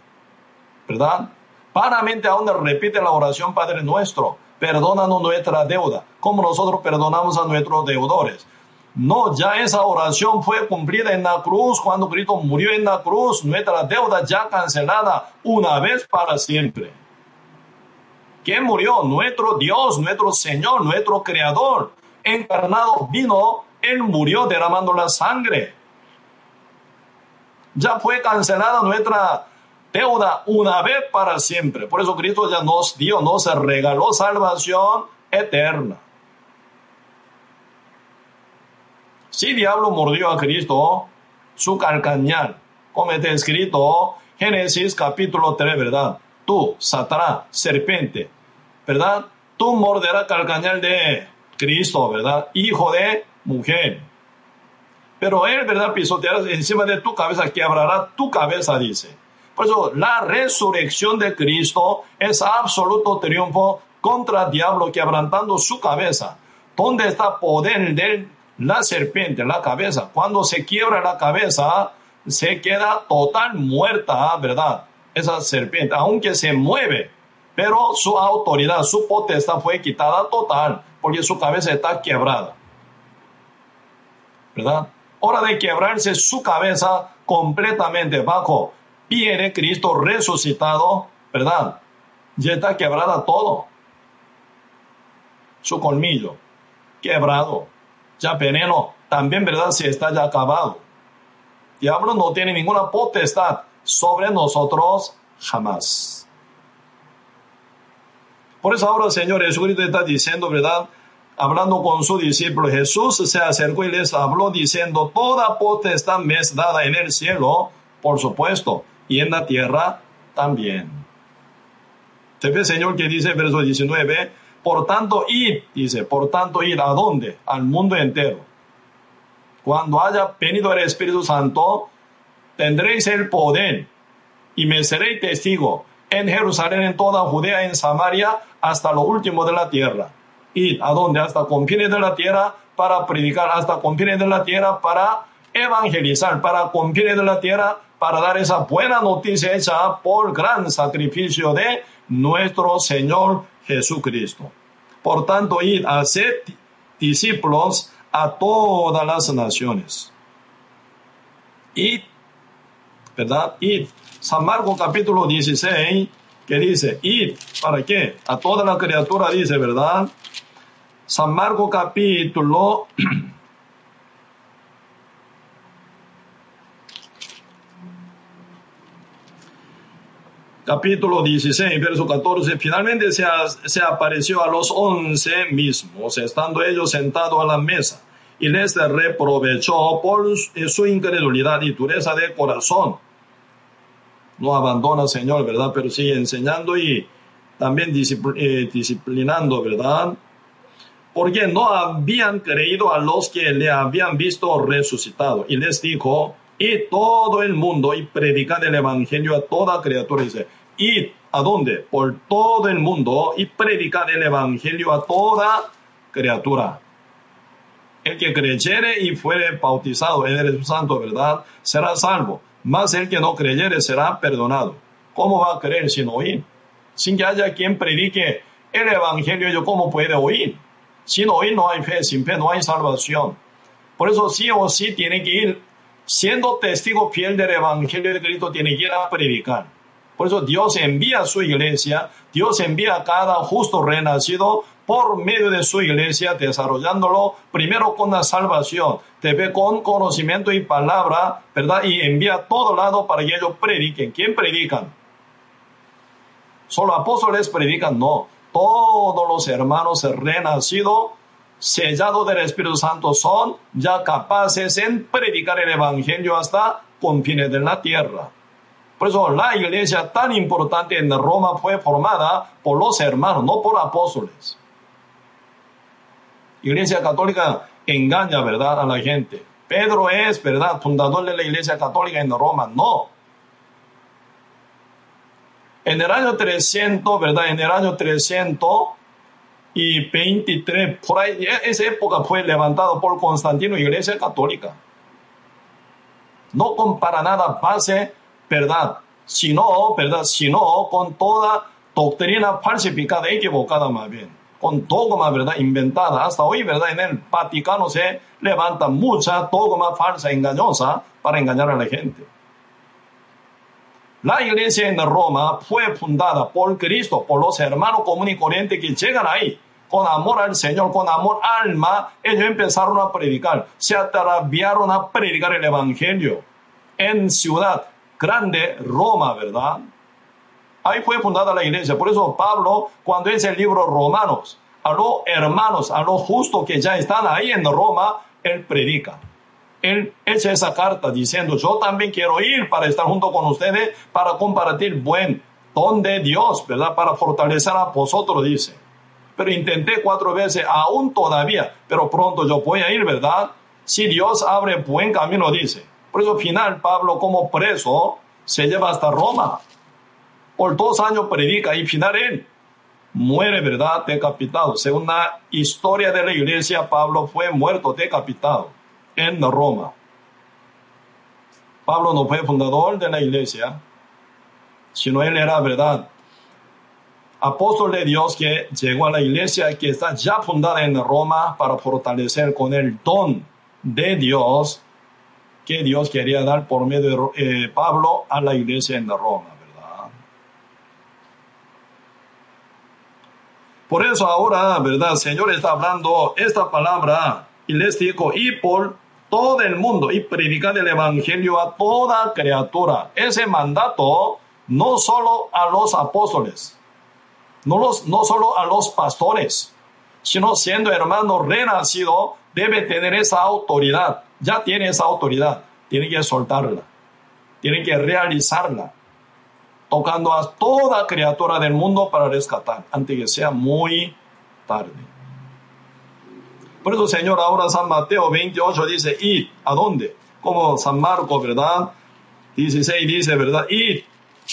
¿verdad? Vanamente aún repite la oración Padre nuestro, perdónanos nuestra deuda, como nosotros perdonamos a nuestros deudores. No, ya esa oración fue cumplida en la cruz, cuando Cristo murió en la cruz, nuestra deuda ya cancelada una vez para siempre. ¿Quién murió? Nuestro Dios, nuestro Señor, nuestro Creador, encarnado vino él murió derramando la sangre. Ya fue cancelada nuestra deuda una vez para siempre. Por eso Cristo ya nos dio, nos regaló salvación eterna. Si diablo mordió a Cristo, su calcañal, como está escrito, Génesis capítulo 3, ¿verdad? Tú, Satanás, serpiente, ¿verdad? Tú morderás calcañal de Cristo, ¿verdad? Hijo de mujer. Pero él, ¿verdad? Pisotearás encima de tu cabeza, quebrará tu cabeza, dice. Por eso, la resurrección de Cristo es absoluto triunfo contra el diablo, quebrantando su cabeza. ¿Dónde está poder de la serpiente, la cabeza? Cuando se quiebra la cabeza, se queda total muerta, ¿verdad? Esa serpiente, aunque se mueve, pero su autoridad, su potestad fue quitada total, porque su cabeza está quebrada. ¿verdad? Hora de quebrarse su cabeza completamente bajo pie de Cristo resucitado, ¿verdad? Ya está quebrada todo. Su colmillo, quebrado. Ya veneno, también, ¿verdad? Se está ya acabado. Diablo no tiene ninguna potestad sobre nosotros jamás. Por eso ahora el Señor Jesucristo está diciendo, ¿verdad? hablando con su discípulo, Jesús se acercó y les habló diciendo, toda potestad me es dada en el cielo, por supuesto, y en la tierra también. Se ve, Señor, que dice verso 19, por tanto, id, dice, por tanto, id, ¿a dónde? Al mundo entero. Cuando haya venido el Espíritu Santo, tendréis el poder y me seréis testigo en Jerusalén, en toda Judea, en Samaria, hasta lo último de la tierra ir a donde hasta confines de la tierra para predicar, hasta confines de la tierra para evangelizar, para confines de la tierra para dar esa buena noticia hecha por gran sacrificio de nuestro Señor Jesucristo. Por tanto, id a ser discípulos a todas las naciones. Y, ¿verdad? Y San Marcos capítulo 16, que dice, id, ¿para qué? A toda la criatura dice, ¿verdad? San Marcos capítulo capítulo 16, verso 14, finalmente se, se, apareció a los once mismos, estando ellos sentados a la mesa, y les reprovechó por su incredulidad y dureza de corazón. No abandona, Señor, ¿verdad? Pero sigue enseñando y también eh, disciplinando, ¿verdad? porque no habían creído a los que le habían visto resucitado. Y les dijo, y todo el mundo, y predicad el Evangelio a toda criatura. Y a dónde? Por todo el mundo, y predicad el Evangelio a toda criatura. El que creyere y fuere bautizado en el Santo, ¿verdad? Será salvo. Mas el que no creyere será perdonado. ¿Cómo va a creer sin oír? Sin que haya quien predique el Evangelio, ¿yo cómo puede oír? Sin oír no hay fe, sin fe no hay salvación. Por eso sí o sí tiene que ir, siendo testigo fiel del Evangelio de Cristo, tiene que ir a predicar. Por eso Dios envía a su iglesia, Dios envía a cada justo renacido por medio de su iglesia, desarrollándolo primero con la salvación, te ve con conocimiento y palabra, ¿verdad? Y envía a todo lado para que ellos prediquen. ¿Quién predican? Solo apóstoles predican, no todos los hermanos renacidos sellados del Espíritu Santo son ya capaces en predicar el Evangelio hasta confines de la tierra. Por eso la iglesia tan importante en Roma fue formada por los hermanos, no por apóstoles. Iglesia católica engaña, ¿verdad?, a la gente. Pedro es, ¿verdad?, fundador de la iglesia católica en Roma. No. En el año 300, ¿verdad? En el año 300 y 23, por ahí, esa época fue levantado por Constantino, Iglesia Católica. No compara nada base, ¿verdad? Sino, ¿verdad? Sino con toda doctrina falsificada, equivocada más bien. Con dogma, ¿verdad? Inventada. Hasta hoy, ¿verdad? En el Vaticano se levanta mucha dogma falsa, engañosa, para engañar a la gente. La iglesia en Roma fue fundada por Cristo, por los hermanos comunes y corrientes que llegan ahí con amor al Señor, con amor alma, ellos empezaron a predicar, se atravieron a predicar el Evangelio en ciudad grande, Roma, ¿verdad? Ahí fue fundada la iglesia. Por eso Pablo, cuando es el libro Romanos, a los hermanos, a los justos que ya están ahí en Roma, él predica. Él echa esa carta diciendo, yo también quiero ir para estar junto con ustedes, para compartir buen don de Dios, ¿verdad? Para fortalecer a vosotros, dice pero intenté cuatro veces, aún todavía, pero pronto yo voy a ir, ¿verdad? Si Dios abre buen camino, dice. Por eso, al final, Pablo, como preso, se lleva hasta Roma. Por dos años predica y final él muere, ¿verdad? Decapitado. Según la historia de la iglesia, Pablo fue muerto, decapitado en Roma. Pablo no fue fundador de la iglesia, sino él era, ¿verdad? apóstol de Dios que llegó a la iglesia que está ya fundada en Roma para fortalecer con el don de Dios que Dios quería dar por medio de eh, Pablo a la iglesia en Roma, ¿verdad? Por eso ahora, ¿verdad? Señor está hablando esta palabra y les dijo, y por todo el mundo y predicar el Evangelio a toda criatura. Ese mandato no solo a los apóstoles, no, los, no solo a los pastores, sino siendo hermano renacido, debe tener esa autoridad. Ya tiene esa autoridad. Tiene que soltarla. Tiene que realizarla. Tocando a toda criatura del mundo para rescatar, antes que sea muy tarde. Por eso, Señor, ahora San Mateo 28 dice, id, ¿a dónde? Como San Marcos, ¿verdad? 16 dice, ¿verdad? Id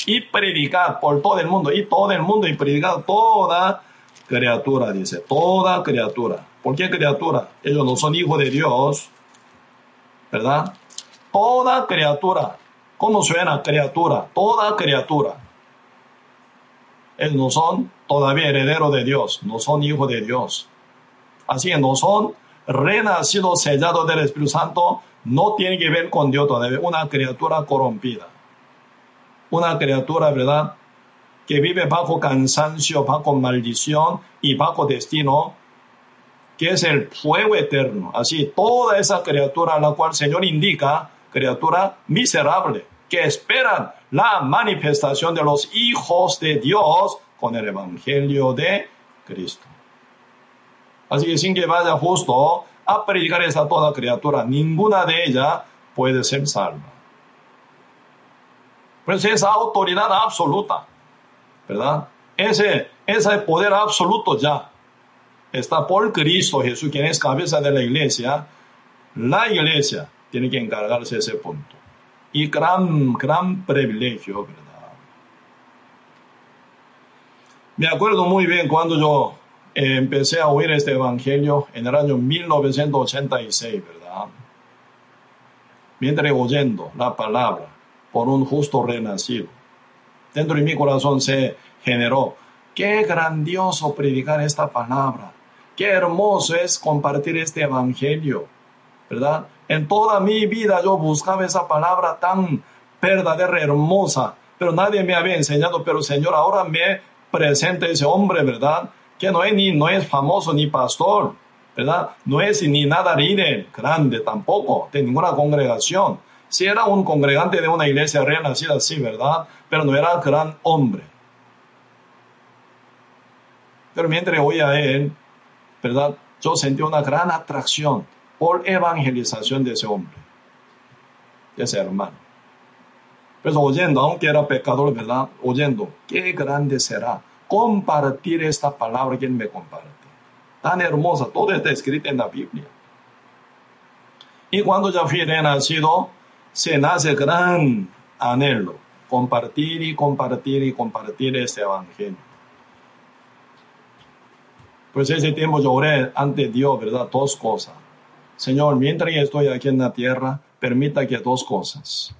y predicar por todo el mundo, y todo el mundo, y predicar toda criatura, dice, toda criatura. ¿Por qué criatura? Ellos no son hijos de Dios, ¿verdad? Toda criatura. ¿Cómo suena criatura? Toda criatura. Ellos no son todavía herederos de Dios, no son hijos de Dios. Así que no son renacidos sellados del Espíritu Santo, no tiene que ver con Dios todavía, una criatura corrompida una criatura, ¿verdad? Que vive bajo cansancio, bajo maldición y bajo destino, que es el fuego eterno. Así, toda esa criatura a la cual el Señor indica, criatura miserable, que esperan la manifestación de los hijos de Dios con el Evangelio de Cristo. Así que sin que vaya justo a predicar esa toda criatura, ninguna de ellas puede ser salva. Pues esa autoridad absoluta, ¿verdad? Ese, ese poder absoluto ya está por Cristo Jesús, quien es cabeza de la iglesia. La iglesia tiene que encargarse ese punto. Y gran, gran privilegio, ¿verdad? Me acuerdo muy bien cuando yo eh, empecé a oír este evangelio en el año 1986, ¿verdad? Mientras oyendo la palabra, por un justo renacido. Dentro de mi corazón se generó, qué grandioso predicar esta palabra, qué hermoso es compartir este evangelio, ¿verdad? En toda mi vida yo buscaba esa palabra tan verdadera, hermosa, pero nadie me había enseñado, pero Señor ahora me presenta ese hombre, ¿verdad? Que no es ni no es famoso ni pastor, ¿verdad? No es ni nada líder grande tampoco, de ninguna congregación, si era un congregante de una iglesia renacida, sí, ¿verdad? Pero no era gran hombre. Pero mientras oía a él, ¿verdad? yo sentí una gran atracción por evangelización de ese hombre, de ese hermano. Pero oyendo, aunque era pecador, ¿verdad? Oyendo, qué grande será compartir esta palabra que me comparte. Tan hermosa, todo está escrito en la Biblia. Y cuando ya fui renacido, se nace gran anhelo, compartir y compartir y compartir este evangelio. Pues ese tiempo yo oré ante Dios, ¿verdad? Dos cosas. Señor, mientras estoy aquí en la tierra, permita que dos cosas.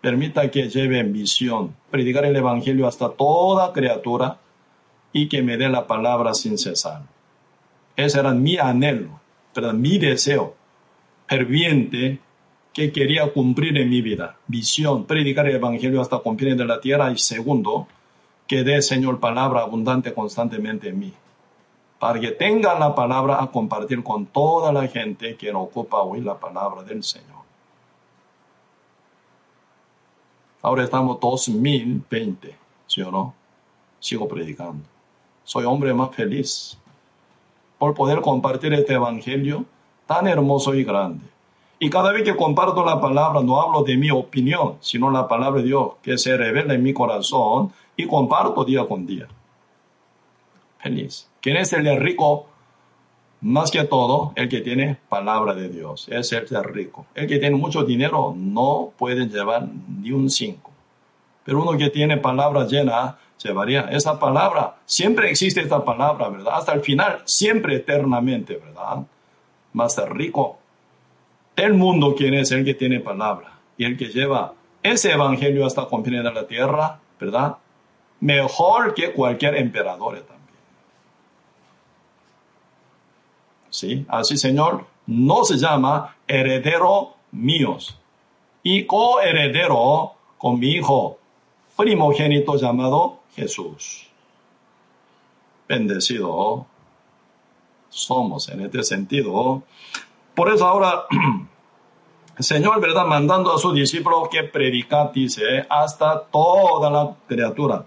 Permita que lleve en visión, predicar el Evangelio hasta toda criatura y que me dé la palabra sin cesar. Ese era mi anhelo, ¿verdad? mi deseo ferviente que quería cumplir en mi vida. Visión, predicar el Evangelio hasta cumplir de la tierra. Y segundo, que dé, Señor, palabra abundante constantemente en mí para que tengan la palabra a compartir con toda la gente que ocupa oír la palabra del Señor. Ahora estamos 2020, ¿sí o no? Sigo predicando. Soy hombre más feliz por poder compartir este evangelio tan hermoso y grande. Y cada vez que comparto la palabra, no hablo de mi opinión, sino la palabra de Dios que se revela en mi corazón y comparto día con día. Feliz. ¿Quién es el rico? Más que todo, el que tiene palabra de Dios. Es el rico. El que tiene mucho dinero no puede llevar ni un cinco. Pero uno que tiene palabra llena, llevaría esa palabra. Siempre existe esta palabra, ¿verdad? Hasta el final, siempre eternamente, ¿verdad? Más rico el mundo, ¿quién es el que tiene palabra? Y el que lleva ese evangelio hasta cumplir de la tierra, ¿verdad? Mejor que cualquier emperador también. ¿Sí? Así, Señor, no se llama heredero míos y coheredero con mi hijo primogénito llamado Jesús. Bendecido somos en este sentido. Por eso ahora, Señor, ¿verdad? Mandando a sus discípulos que predicar, dice, hasta toda la criatura.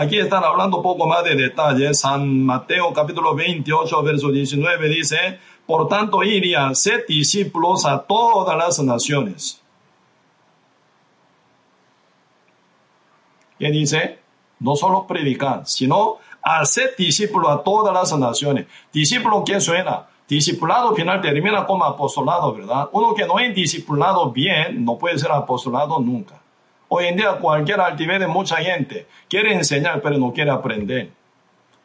Aquí están hablando un poco más de detalles. San Mateo capítulo 28, verso 19 dice, por tanto iría ser discípulos a todas las naciones. ¿Qué dice? No solo predicar, sino hacer discípulos a todas las naciones. Discípulo, ¿quién suena? Discipulado final termina como apostolado, ¿verdad? Uno que no es discipulado bien no puede ser apostolado nunca. Hoy en día cualquier altivez de mucha gente quiere enseñar pero no quiere aprender.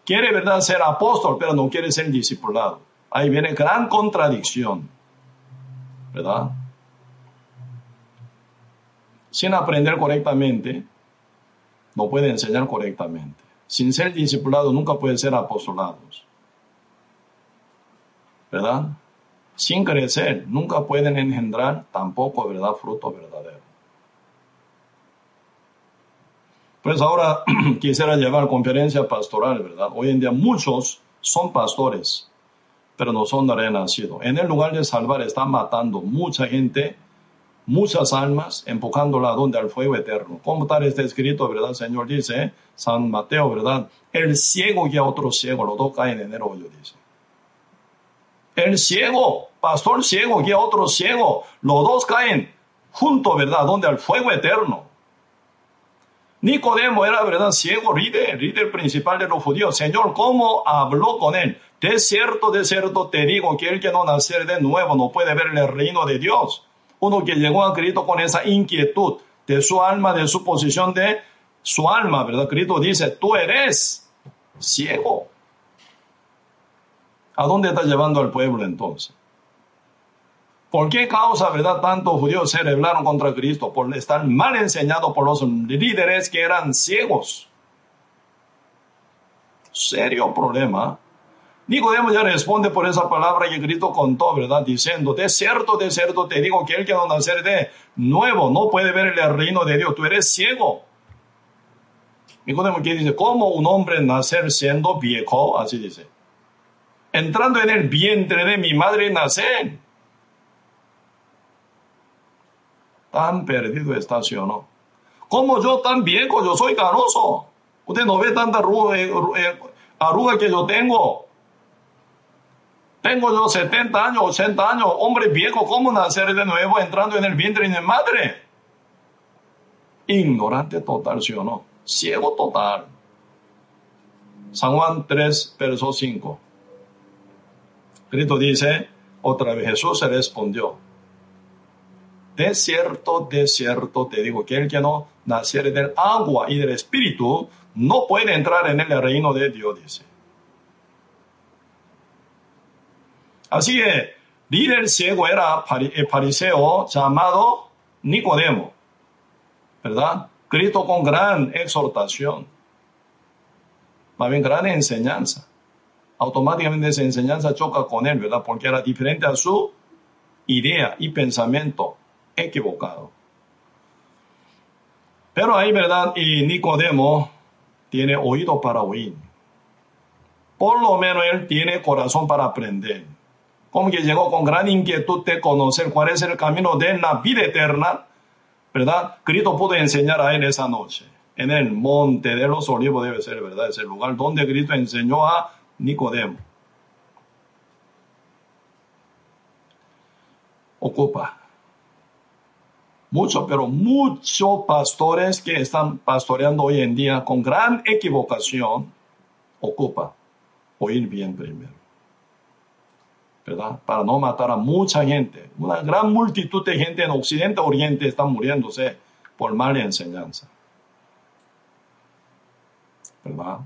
Quiere, ¿verdad?, ser apóstol pero no quiere ser discipulado. Ahí viene gran contradicción. ¿Verdad? Sin aprender correctamente, no puede enseñar correctamente. Sin ser discipulado nunca puede ser apostolados. ¿Verdad? Sin crecer nunca pueden engendrar tampoco, ¿verdad?, fruto verdadero. Pues ahora quisiera llevar conferencia pastoral, ¿verdad? Hoy en día muchos son pastores, pero no son renacidos. En el lugar de salvar están matando mucha gente, muchas almas, empujándola donde al fuego eterno. Como tal está escrito, ¿verdad? Señor dice, San Mateo, ¿verdad? El ciego y a otro ciego, los dos caen en el hoyo, dice. El ciego, pastor ciego y a otro ciego, los dos caen juntos, ¿verdad? Donde al fuego eterno. Nicodemo era, ¿verdad? Ciego, líder, líder principal de los judíos. Señor, ¿cómo habló con él? De cierto, de cierto te digo que el que no nacer de nuevo no puede ver el reino de Dios. Uno que llegó a Cristo con esa inquietud de su alma, de su posición de su alma, ¿verdad? Cristo dice, tú eres ciego. ¿A dónde está llevando al pueblo entonces? ¿Por qué causa, verdad, tantos judíos se rebelaron contra Cristo? Por estar mal enseñados por los líderes que eran ciegos. Serio problema. Nicodemo ya responde por esa palabra que Cristo contó, ¿verdad? Diciendo, de cierto, de cierto te digo que el que no nacer de nuevo no puede ver el reino de Dios. Tú eres ciego. Nicodemo que dice, ¿cómo un hombre nacer siendo viejo? Así dice. Entrando en el vientre de mi madre nacer. Tan perdido está, ¿sí o no? Como yo tan viejo, yo soy canoso. Usted no ve tanta eh, eh, arruga que yo tengo. Tengo yo 70 años, 80 años, hombre viejo, ¿cómo nacer de nuevo entrando en el vientre de mi madre? Ignorante total, ¿sí o no? Ciego total. San Juan 3, verso 5. Cristo dice, otra vez Jesús se respondió, de cierto, de cierto te digo que el que no naciere del agua y del espíritu no puede entrar en el reino de Dios, dice. Así que líder ciego era el fariseo llamado Nicodemo, ¿verdad? Cristo con gran exhortación, más bien gran enseñanza. Automáticamente esa enseñanza choca con él, ¿verdad? Porque era diferente a su idea y pensamiento equivocado. Pero ahí, ¿verdad? Y Nicodemo tiene oído para oír. Por lo menos él tiene corazón para aprender. Como que llegó con gran inquietud de conocer cuál es el camino de la vida eterna, ¿verdad? Cristo pudo enseñar a él esa noche. En el monte de los olivos debe ser, ¿verdad? Es el lugar donde Cristo enseñó a Nicodemo. Ocupa muchos, pero muchos pastores que están pastoreando hoy en día con gran equivocación, ocupa oír bien primero. ¿Verdad? Para no matar a mucha gente. Una gran multitud de gente en Occidente, Oriente está muriéndose por mala enseñanza. ¿Verdad?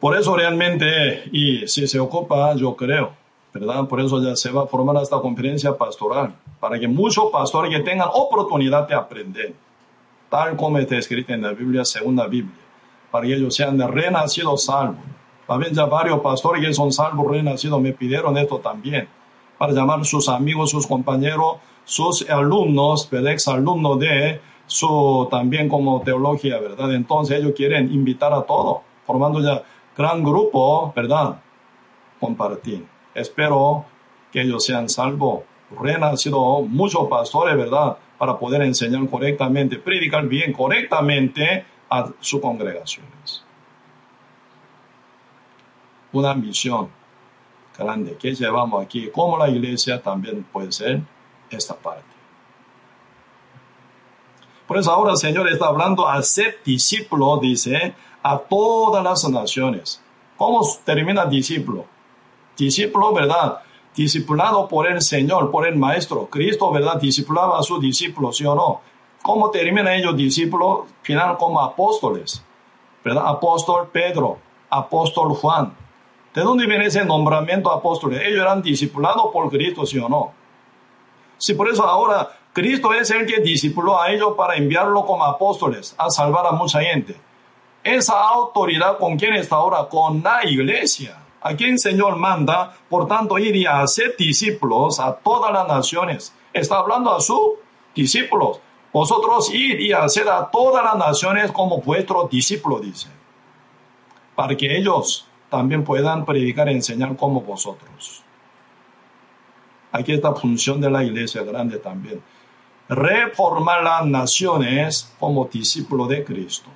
Por eso realmente, y si se ocupa, yo creo, ¿verdad? Por eso ya se va a formar esta conferencia pastoral, para que muchos pastores que tengan oportunidad de aprender, tal como está escrito en la Biblia, segunda Biblia, para que ellos sean renacidos salvos. También ya varios pastores que son salvos renacidos me pidieron esto también, para llamar a sus amigos, sus compañeros, sus alumnos, ex alumnos de su también como teología, ¿verdad? Entonces ellos quieren invitar a todos, formando ya gran grupo, ¿verdad? Compartir. Espero que ellos sean salvos. Renacido muchos pastores, ¿verdad? Para poder enseñar correctamente, predicar bien correctamente a sus congregaciones. Una misión grande que llevamos aquí, como la iglesia también puede ser esta parte. Por eso ahora el Señor está hablando a ser discípulo, dice, a todas las naciones. ¿Cómo termina discípulo? Discípulo, ¿verdad? Discipulado por el Señor, por el Maestro. Cristo, ¿verdad? Discipulaba a sus discípulos, ¿sí o no? ¿Cómo terminan ellos discípulos? Final como apóstoles, ¿verdad? Apóstol Pedro, apóstol Juan. ¿De dónde viene ese nombramiento apóstoles? Ellos eran discipulados por Cristo, ¿sí o no? Si por eso ahora Cristo es el que discipuló a ellos para enviarlo como apóstoles a salvar a mucha gente. Esa autoridad con quién está ahora? Con la iglesia a quien Señor manda, por tanto, ir y hacer discípulos a todas las naciones. Está hablando a sus discípulos. Vosotros ir y hacer a todas las naciones como vuestros discípulos, dice. Para que ellos también puedan predicar y enseñar como vosotros. Aquí está función de la iglesia grande también. Reformar las naciones como discípulos de Cristo.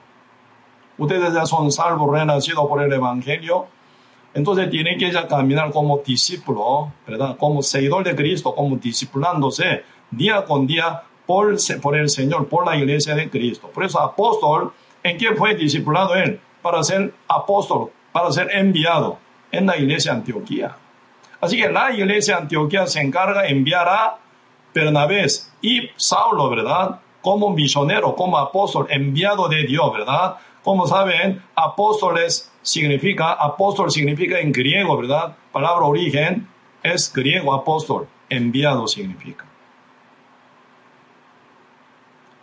Ustedes ya son salvos, renacidos por el Evangelio entonces tiene que ya caminar como discípulo, ¿verdad? Como seguidor de Cristo, como discipulándose día con día por, el Señor, por la iglesia de Cristo. Por eso apóstol, ¿en qué fue discipulado él? Para ser apóstol, para ser enviado en la iglesia Antioquía. Así que la iglesia Antioquía se encarga de enviar a Bernabé y Saulo, ¿verdad? Como misionero, como apóstol, enviado de Dios, ¿verdad? Como saben, apóstoles significa, apóstol significa en griego, ¿verdad? Palabra origen es griego, apóstol, enviado significa.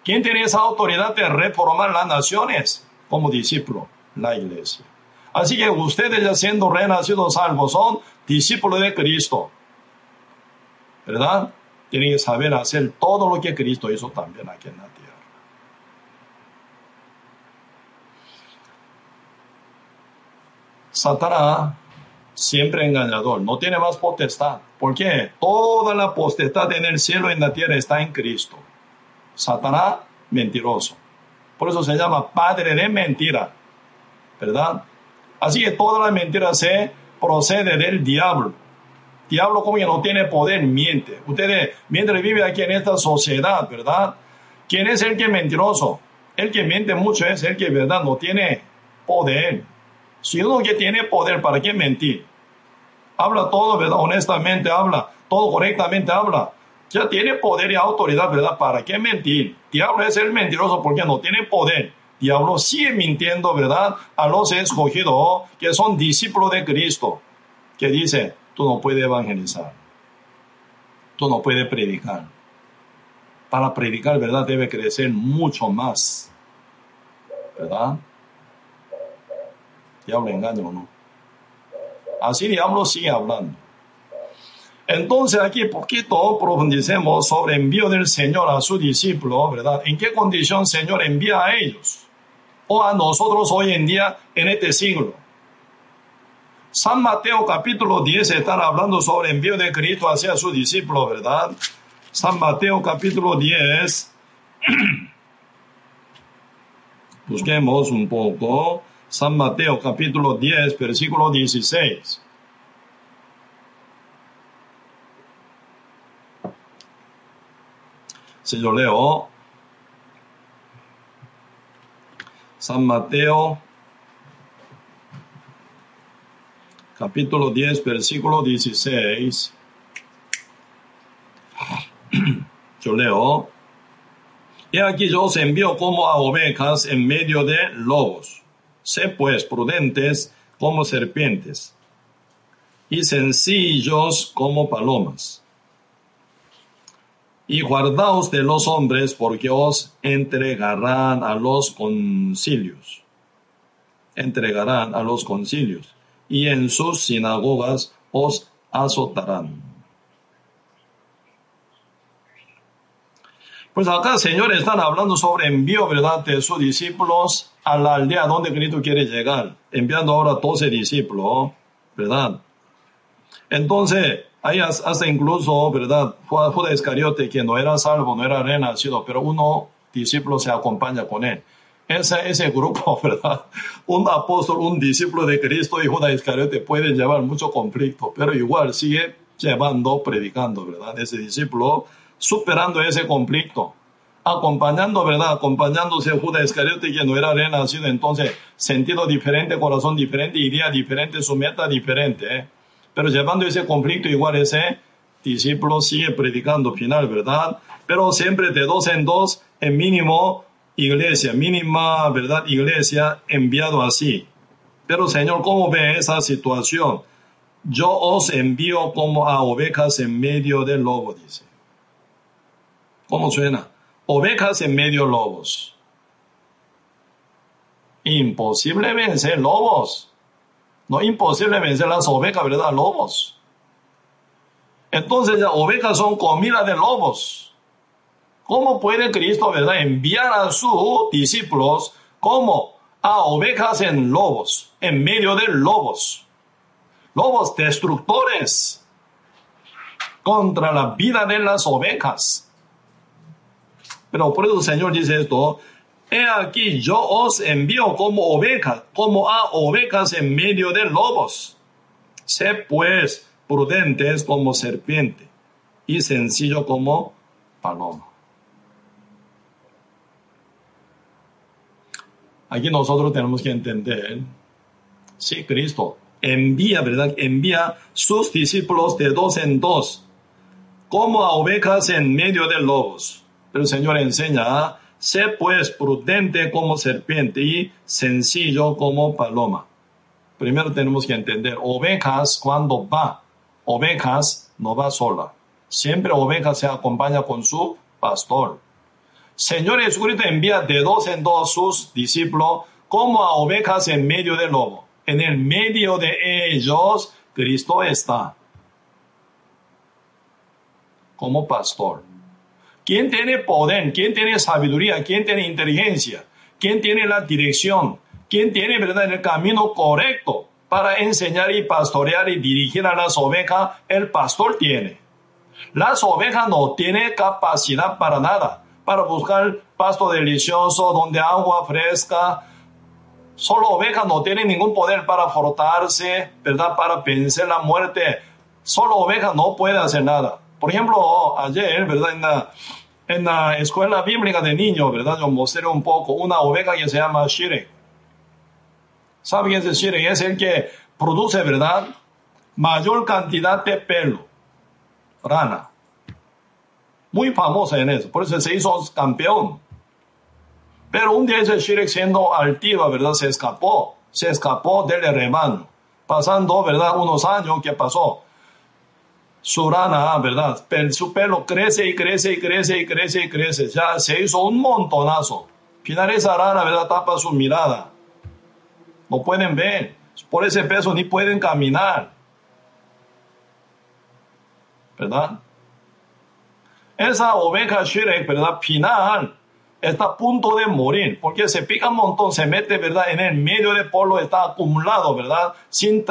¿Quién tiene esa autoridad de reformar las naciones? Como discípulo, la iglesia. Así que ustedes ya siendo renacidos salvos son discípulos de Cristo. ¿Verdad? Tienen que saber hacer todo lo que Cristo hizo también aquí en la tierra. Satanás, siempre engañador, no tiene más potestad. ¿Por qué? Toda la potestad en el cielo y en la tierra está en Cristo. Satanás, mentiroso. Por eso se llama padre de mentira. ¿Verdad? Así que toda la mentira se procede del diablo. Diablo como que no tiene poder, miente. Ustedes, mientras vive aquí en esta sociedad, ¿verdad? ¿Quién es el que es mentiroso? El que miente mucho es el que, ¿verdad? No tiene poder. Si uno que tiene poder, ¿para qué mentir? Habla todo, ¿verdad? Honestamente habla, todo correctamente habla. Ya tiene poder y autoridad, ¿verdad? ¿Para qué mentir? Diablo es el mentiroso porque no tiene poder. Diablo sigue mintiendo, ¿verdad? A los escogidos que son discípulos de Cristo. Que dice, tú no puedes evangelizar. Tú no puedes predicar. Para predicar, ¿verdad? Debe crecer mucho más. ¿Verdad? Diablo engaña o no. Así diablo sigue hablando. Entonces aquí poquito profundicemos sobre el envío del Señor a su discípulo, ¿verdad? ¿En qué condición Señor envía a ellos? O a nosotros hoy en día en este siglo. San Mateo capítulo 10 está hablando sobre el envío de Cristo hacia su discípulo, ¿verdad? San Mateo capítulo 10. Busquemos un poco. San Mateo capítulo 10, versículo 16. Si yo leo San Mateo capítulo 10, versículo 16. Yo leo. Y aquí yo os envío como a ovejas en medio de lobos. Sé pues prudentes como serpientes y sencillos como palomas y guardaos de los hombres porque os entregarán a los concilios. Entregarán a los concilios y en sus sinagogas os azotarán. Pues acá, señores, están hablando sobre envío, ¿verdad?, de sus discípulos a la aldea donde Cristo quiere llegar, enviando ahora 12 discípulos, ¿verdad? Entonces, hay hasta incluso, ¿verdad? Judas Iscariote, que no era salvo, no era renacido, pero uno discípulo se acompaña con él. Ese, ese grupo, ¿verdad? Un apóstol, un discípulo de Cristo y Judas Iscariote pueden llevar mucho conflicto, pero igual sigue llevando, predicando, ¿verdad? Ese discípulo superando ese conflicto, acompañando, ¿verdad? Acompañándose Judas Iscariote que no era renacido, entonces sentido diferente, corazón diferente, idea diferente, su meta diferente, ¿eh? Pero llevando ese conflicto igual ese discípulo sigue predicando final, ¿verdad? Pero siempre de dos en dos, en mínimo iglesia, mínima, ¿verdad? Iglesia enviado así. Pero Señor, ¿cómo ve esa situación? Yo os envío como a ovejas en medio de lobo, dice. ¿Cómo suena? Ovejas en medio lobos. Imposible vencer lobos. No imposible vencer las ovejas, ¿verdad? Lobos. Entonces las ovejas son comida de lobos. ¿Cómo puede Cristo, verdad, enviar a sus discípulos como a ovejas en lobos, en medio de lobos? Lobos destructores contra la vida de las ovejas. Pero por eso el Señor dice esto, He aquí yo os envío como ovejas, como a ovejas en medio de lobos. Sé pues prudentes como serpiente y sencillo como paloma. Aquí nosotros tenemos que entender, si Cristo envía, ¿verdad? Envía sus discípulos de dos en dos, como a ovejas en medio de lobos. El Señor enseña Sé pues prudente como serpiente y sencillo como paloma. Primero tenemos que entender, ovejas cuando va, ovejas no va sola. Siempre ovejas se acompaña con su pastor. Señor Jesucristo envía de dos en dos sus discípulos como a ovejas en medio del lobo. En el medio de ellos Cristo está como pastor. ¿Quién tiene poder? ¿Quién tiene sabiduría? ¿Quién tiene inteligencia? ¿Quién tiene la dirección? ¿Quién tiene verdad el camino correcto para enseñar y pastorear y dirigir a las ovejas? El pastor tiene. Las ovejas no tienen capacidad para nada, para buscar pasto delicioso, donde agua fresca, Solo oveja no tiene ningún poder para frotarse, ¿verdad? Para vencer la muerte. Solo oveja no puede hacer nada. Por ejemplo, ayer, ¿verdad? En la, en la escuela bíblica de niños, ¿verdad? Yo mostré un poco una oveja que se llama Shirek. ¿Sabe quién es el Shirek? Es el que produce, ¿verdad? Mayor cantidad de pelo. Rana. Muy famosa en eso. Por eso se hizo campeón. Pero un día ese Shirek siendo altiva, ¿verdad? Se escapó. Se escapó del rebaño. Pasando, ¿verdad? Unos años, ¿qué pasó? Su rana, ¿verdad? Su pelo crece y crece y crece y crece y crece. Ya se hizo un montonazo. Final esa rana, ¿verdad? Tapa su mirada. No pueden ver. Por ese peso ni pueden caminar. ¿Verdad? Esa oveja Shirek, ¿verdad? Final está a punto de morir, porque se pica un montón, se mete, ¿verdad? En el medio del polvo está acumulado, ¿verdad? Sin,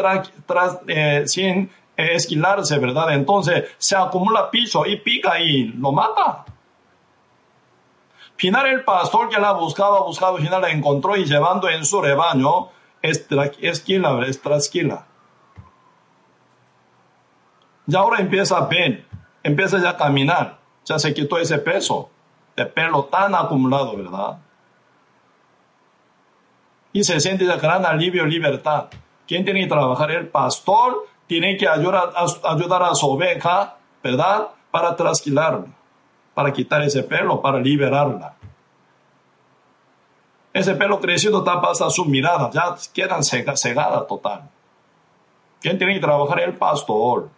eh, sin eh, esquilarse, ¿verdad? Entonces se acumula piso y pica y lo mata. Final el pastor que la buscaba, buscaba, final la encontró y llevando en su rebaño, esquila, es trasquila. Y ahora empieza a ver, empieza ya a caminar, ya se quitó ese peso de pelo tan acumulado, ¿verdad? Y se siente de gran alivio libertad. ¿Quién tiene que trabajar? El pastor tiene que ayudar a, ayudar a su oveja, ¿verdad? Para trasquilarla, para quitar ese pelo, para liberarla. Ese pelo crecido tapa hasta su mirada, ya quedan cegada total. ¿Quién tiene que trabajar? El pastor.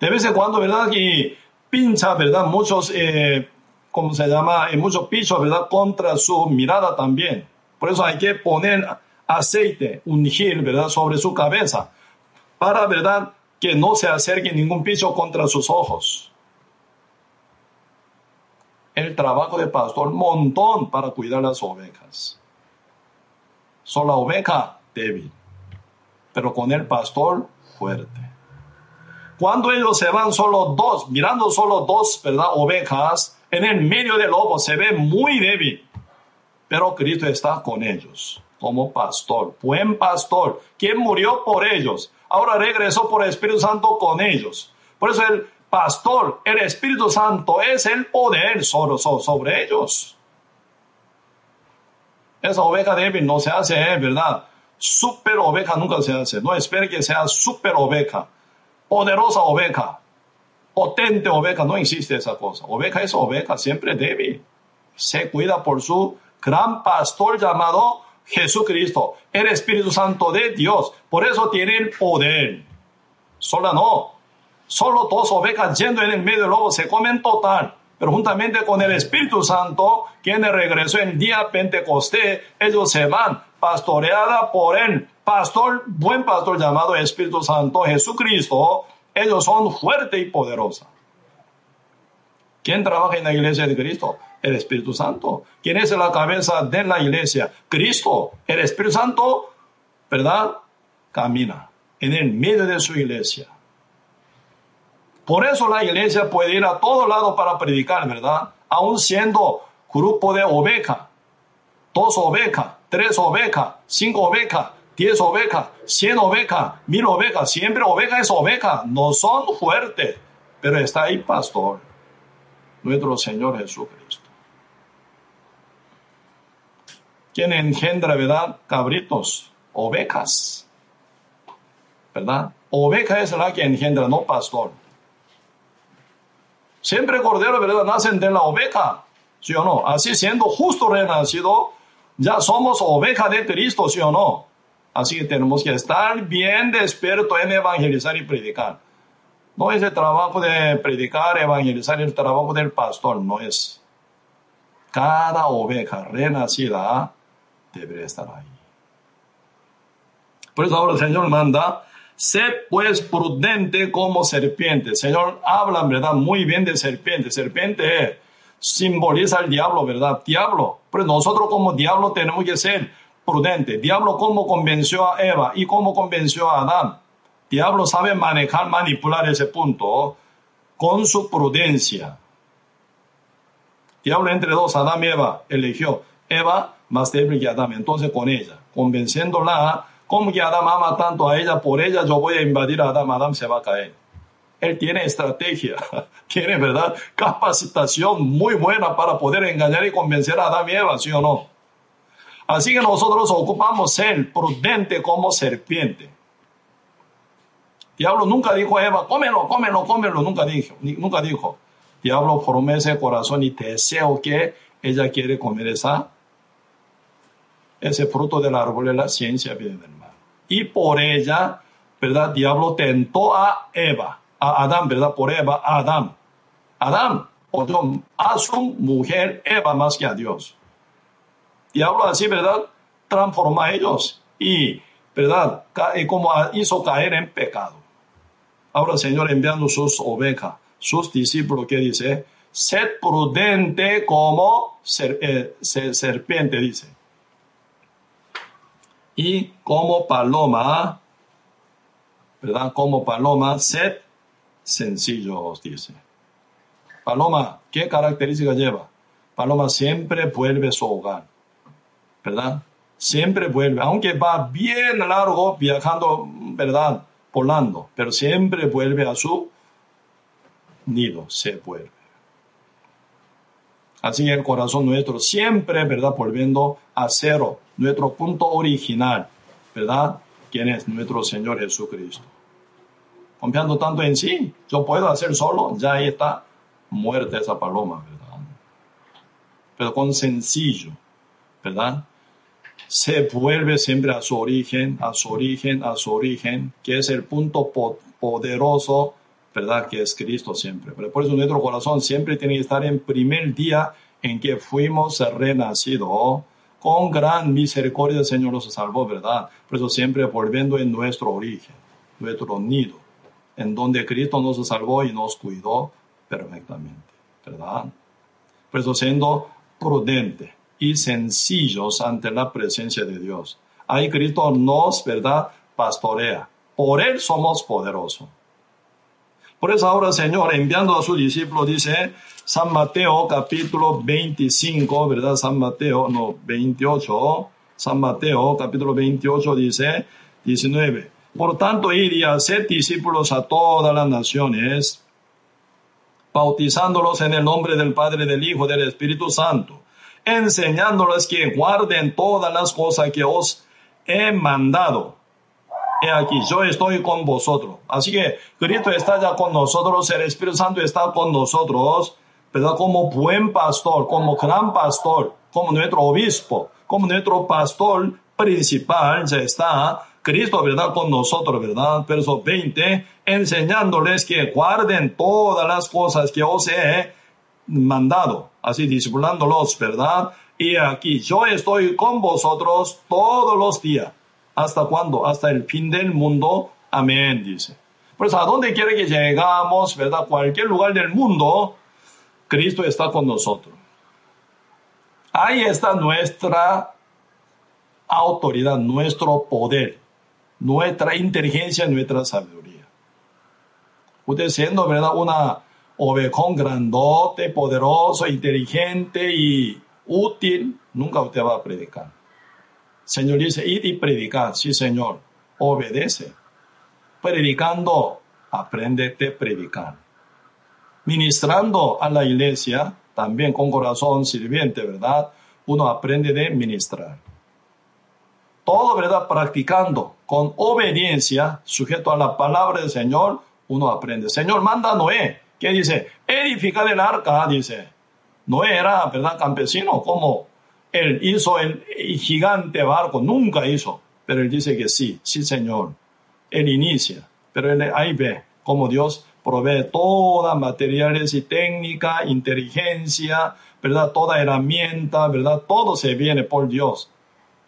De vez en cuando, ¿verdad? Y pincha, ¿verdad? Muchos, eh, ¿cómo se llama? En muchos pisos, ¿verdad? Contra su mirada también. Por eso hay que poner aceite, ungir, ¿verdad? Sobre su cabeza. Para, ¿verdad? Que no se acerque ningún piso contra sus ojos. El trabajo de pastor, montón para cuidar las ovejas. Son la oveja débil, pero con el pastor fuerte. Cuando ellos se van solo dos, mirando solo dos, ¿verdad? Ovejas, en el medio del lobo se ve muy débil. Pero Cristo está con ellos como pastor, buen pastor, quien murió por ellos. Ahora regresó por el Espíritu Santo con ellos. Por eso el pastor, el Espíritu Santo es el poder sobre, ellos. Esa oveja débil no se hace, ¿eh? ¿verdad? Super oveja nunca se hace. No espere que sea super oveja poderosa oveja, potente oveja, no existe esa cosa. Oveja es oveja, siempre débil. Se cuida por su gran pastor llamado Jesucristo, el Espíritu Santo de Dios. Por eso tiene el poder. Sola no. Solo dos ovejas yendo en el medio del lobo se comen total. Pero juntamente con el Espíritu Santo, quien regresó el día Pentecostés, ellos se van pastoreada por él pastor, buen pastor llamado Espíritu Santo, Jesucristo, ellos son fuerte y poderosa. ¿Quién trabaja en la iglesia de Cristo? El Espíritu Santo. ¿Quién es la cabeza de la iglesia? Cristo. El Espíritu Santo, ¿verdad? Camina en el medio de su iglesia. Por eso la iglesia puede ir a todo lado para predicar, ¿verdad? Aún siendo grupo de oveja, dos ovejas, tres ovejas, cinco ovejas, 10 ovejas, 100 ovejas, 1000 ovejas, siempre oveja es oveja, no son fuertes, pero está ahí pastor, nuestro Señor Jesucristo. ¿Quién engendra, verdad? Cabritos, ovejas, ¿verdad? Oveja es la que engendra, no pastor. Siempre cordero, ¿verdad? Nacen de la oveja, ¿sí o no? Así siendo justo renacido, ya somos oveja de Cristo, ¿sí o no? Así que tenemos que estar bien despierto en evangelizar y predicar. No es el trabajo de predicar, evangelizar, el trabajo del pastor, no es. Cada oveja renacida debe estar ahí. Por eso ahora el Señor manda, sé pues prudente como serpiente. El Señor habla, ¿verdad? Muy bien de serpiente. Serpiente simboliza al diablo, ¿verdad? Diablo. Pero nosotros como diablo tenemos que ser prudente. Diablo cómo convenció a Eva y cómo convenció a Adán. Diablo sabe manejar, manipular ese punto con su prudencia. Diablo entre dos, Adán y Eva, eligió. Eva más débil que Adán, entonces con ella, convenciéndola, como que Adán ama tanto a ella, por ella yo voy a invadir a Adán, Adán se va a caer. Él tiene estrategia, tiene, ¿verdad? Capacitación muy buena para poder engañar y convencer a Adán y Eva, ¿sí o no? Así que nosotros ocupamos ser prudente como serpiente. Diablo nunca dijo a Eva, cómelo, cómelo, cómelo, nunca dijo, nunca dijo. Diablo promete corazón y deseo que ella quiere comer esa, ese fruto del árbol de la ciencia vida del mal. Y por ella, ¿verdad? Diablo tentó a Eva a Adán, ¿verdad? Por Eva, a Adán. Adán, o a su mujer Eva más que a Dios. Y hablo así, ¿verdad? Transforma a ellos y, ¿verdad? Y como hizo caer en pecado. Ahora el Señor enviando sus ovejas, sus discípulos, que dice, sed prudente como eh, serpiente, dice. Y como paloma, ¿verdad? Como paloma, sed sencillos, dice. Paloma, ¿qué característica lleva? Paloma siempre vuelve a su hogar, ¿verdad? Siempre vuelve, aunque va bien largo viajando, ¿verdad? Volando, pero siempre vuelve a su nido, se vuelve. Así el corazón nuestro siempre, ¿verdad? Volviendo a cero, nuestro punto original, ¿verdad? ¿Quién es nuestro Señor Jesucristo? confiando tanto en sí, yo puedo hacer solo, ya ahí está muerta esa paloma, ¿verdad? Pero con sencillo, ¿verdad? Se vuelve siempre a su origen, a su origen, a su origen, que es el punto poderoso, ¿verdad? Que es Cristo siempre. Por eso nuestro corazón siempre tiene que estar en primer día en que fuimos renacidos. Con gran misericordia el Señor nos salvó, ¿verdad? Por eso siempre volviendo en nuestro origen, nuestro nido en donde Cristo nos salvó y nos cuidó perfectamente, ¿verdad? Por eso siendo prudente y sencillos ante la presencia de Dios. Ahí Cristo nos, ¿verdad? Pastorea. Por Él somos poderosos. Por eso ahora Señor, enviando a su discípulo, dice San Mateo capítulo 25, ¿verdad? San Mateo, no, 28. San Mateo capítulo 28 dice 19. Por tanto, ir y hacer discípulos a todas las naciones, bautizándolos en el nombre del Padre, del Hijo, del Espíritu Santo, enseñándoles que guarden todas las cosas que os he mandado. He aquí, yo estoy con vosotros. Así que Cristo está ya con nosotros, el Espíritu Santo está con nosotros, pero como buen pastor, como gran pastor, como nuestro obispo, como nuestro pastor principal, ya está Cristo, ¿verdad? Con nosotros, ¿verdad? Verso 20, enseñándoles que guarden todas las cosas que os he mandado, así discipulándolos, ¿verdad? Y aquí yo estoy con vosotros todos los días. ¿Hasta cuándo? Hasta el fin del mundo. Amén, dice. Pues a donde quiere que llegamos, ¿verdad? Cualquier lugar del mundo, Cristo está con nosotros. Ahí está nuestra autoridad, nuestro poder nuestra inteligencia, nuestra sabiduría. Usted siendo, ¿verdad? Una ovejón grandote, poderoso, inteligente y útil, nunca usted va a predicar. Señor dice, y predicar. Sí, Señor, obedece. Predicando, aprende a predicar. Ministrando a la iglesia, también con corazón sirviente, ¿verdad? Uno aprende de ministrar todo, ¿verdad? Practicando con obediencia, sujeto a la palabra del Señor, uno aprende. Señor, manda a Noé. ¿Qué dice? Edifica el arca, dice. Noé era, ¿verdad? Campesino, como él hizo el gigante barco, nunca hizo. Pero él dice que sí, sí, Señor. Él inicia, pero él ahí ve cómo Dios provee todas materiales y técnica, inteligencia, ¿verdad? Toda herramienta, ¿verdad? Todo se viene por Dios.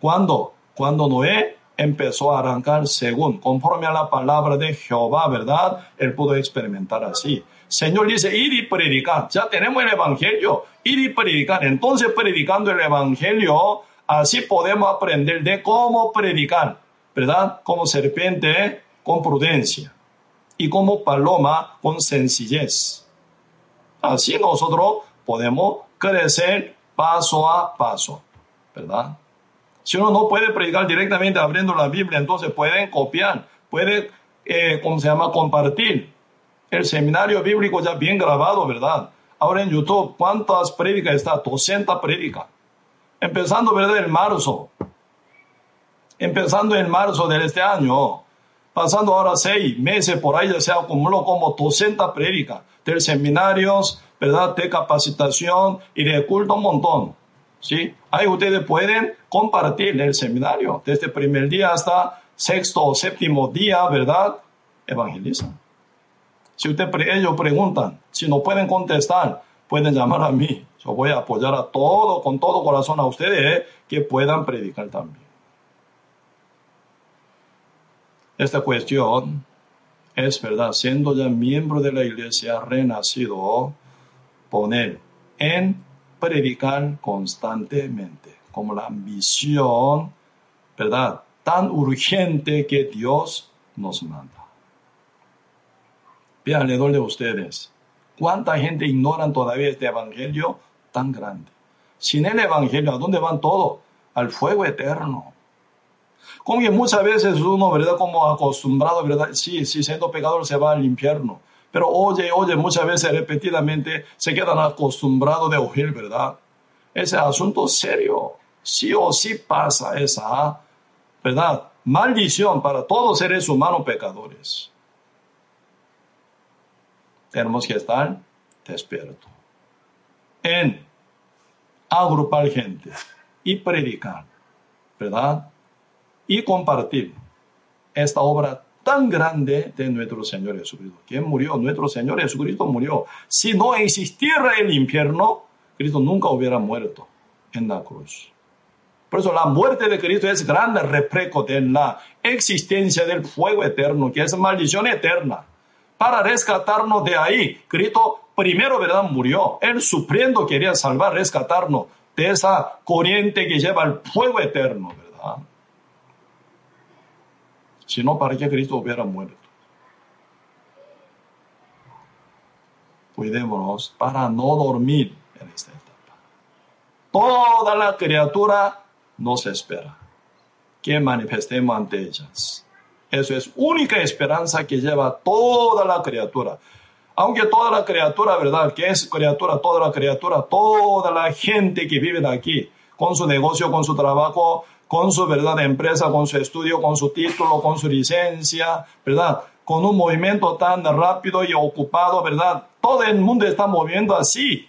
¿Cuándo? Cuando Noé empezó a arrancar según, conforme a la palabra de Jehová, ¿verdad? Él pudo experimentar así. Señor dice, ir y predicar. Ya tenemos el Evangelio, ir y predicar. Entonces, predicando el Evangelio, así podemos aprender de cómo predicar, ¿verdad? Como serpiente, con prudencia. Y como paloma, con sencillez. Así nosotros podemos crecer paso a paso. ¿verdad? Si uno no puede predicar directamente abriendo la Biblia, entonces pueden copiar, pueden, eh, ¿cómo se llama?, compartir. El seminario bíblico ya bien grabado, ¿verdad? Ahora en YouTube, ¿cuántas prédicas está? 200 prédicas. Empezando, ¿verdad?, en marzo. Empezando en marzo de este año. Pasando ahora seis meses por ahí ya se acumuló como 200 prédicas de seminarios, ¿verdad?, de capacitación y de culto un montón. ¿sí? Ahí ustedes pueden compartir el seminario desde el primer día hasta sexto o séptimo día, ¿verdad? Evangelizan. Si ustedes ellos preguntan, si no pueden contestar, pueden llamar a mí. Yo voy a apoyar a todo, con todo corazón a ustedes ¿eh? que puedan predicar también. Esta cuestión es verdad, siendo ya miembro de la iglesia renacido, poner en predicar constantemente, como la ambición, ¿verdad? Tan urgente que Dios nos manda. Vean alrededor de ustedes, ¿cuánta gente ignoran todavía este evangelio tan grande? Sin el evangelio, ¿a dónde van todos? Al fuego eterno. Como que muchas veces uno, ¿verdad? Como acostumbrado, ¿verdad? Sí, sí, siendo pecador se va al infierno. Pero oye, oye, muchas veces repetidamente se quedan acostumbrados de oír, ¿verdad? Ese asunto serio. Sí o sí pasa esa, ¿verdad? Maldición para todos seres humanos pecadores. Tenemos que estar despiertos en agrupar gente y predicar, ¿verdad? Y compartir esta obra tan grande de nuestro Señor Jesucristo. ¿Quién murió? Nuestro Señor Jesucristo murió. Si no existiera el infierno, Cristo nunca hubiera muerto en la cruz. Por eso la muerte de Cristo es grande reflejo de la existencia del fuego eterno, que es maldición eterna. Para rescatarnos de ahí, Cristo primero, ¿verdad? Murió. Él sufriendo quería salvar, rescatarnos de esa corriente que lleva al fuego eterno, ¿verdad? Si no, ¿para qué Cristo hubiera muerto? Cuidémonos para no dormir en esta etapa. Toda la criatura nos espera que manifestemos ante ellas. Eso es única esperanza que lleva toda la criatura. Aunque toda la criatura, ¿verdad? Que es criatura, toda la criatura, toda la gente que vive aquí, con su negocio, con su trabajo, con su verdad empresa, con su estudio, con su título, con su licencia, ¿verdad? Con un movimiento tan rápido y ocupado, ¿verdad? Todo el mundo está moviendo así.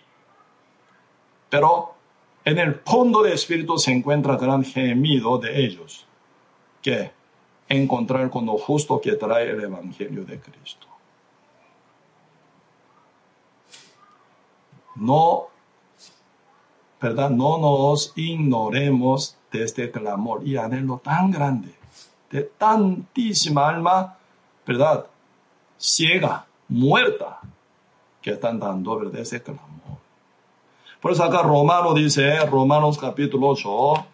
Pero en el fondo del espíritu se encuentra gran gemido de ellos, que encontrar con lo justo que trae el Evangelio de Cristo. No, ¿verdad? No nos ignoremos este clamor y anhelo tan grande, de tantísima alma, ¿verdad? Ciega, muerta, que están dando, ¿verdad? Ese clamor. Por eso acá Romano dice, Romanos capítulo 8,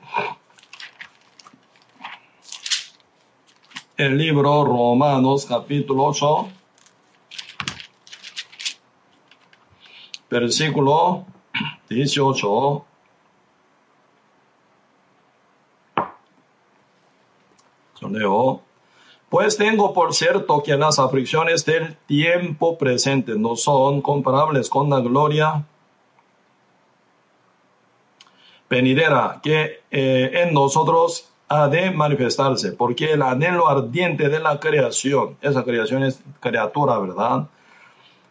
el libro Romanos capítulo 8, versículo 18. leo. Pues tengo por cierto que las aflicciones del tiempo presente no son comparables con la gloria venidera que eh, en nosotros ha de manifestarse, porque el anhelo ardiente de la creación, esa creación es criatura, ¿verdad?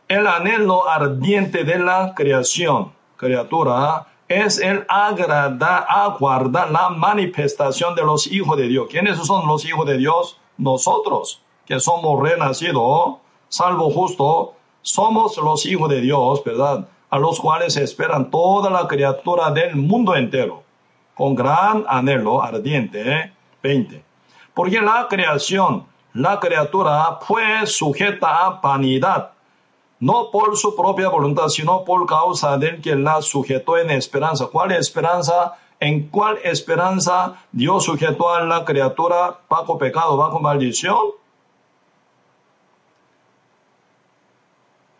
El anhelo ardiente de la creación, criatura, es el agradar, aguardar la manifestación de los hijos de Dios. ¿Quiénes son los hijos de Dios? Nosotros, que somos renacidos, salvo justo, somos los hijos de Dios, ¿verdad? A los cuales esperan toda la criatura del mundo entero, con gran anhelo ardiente. 20. ¿eh? Porque la creación, la criatura fue sujeta a vanidad no por su propia voluntad, sino por causa del que la sujetó en esperanza. ¿Cuál esperanza? ¿En cuál esperanza Dios sujetó a la criatura bajo pecado, bajo maldición?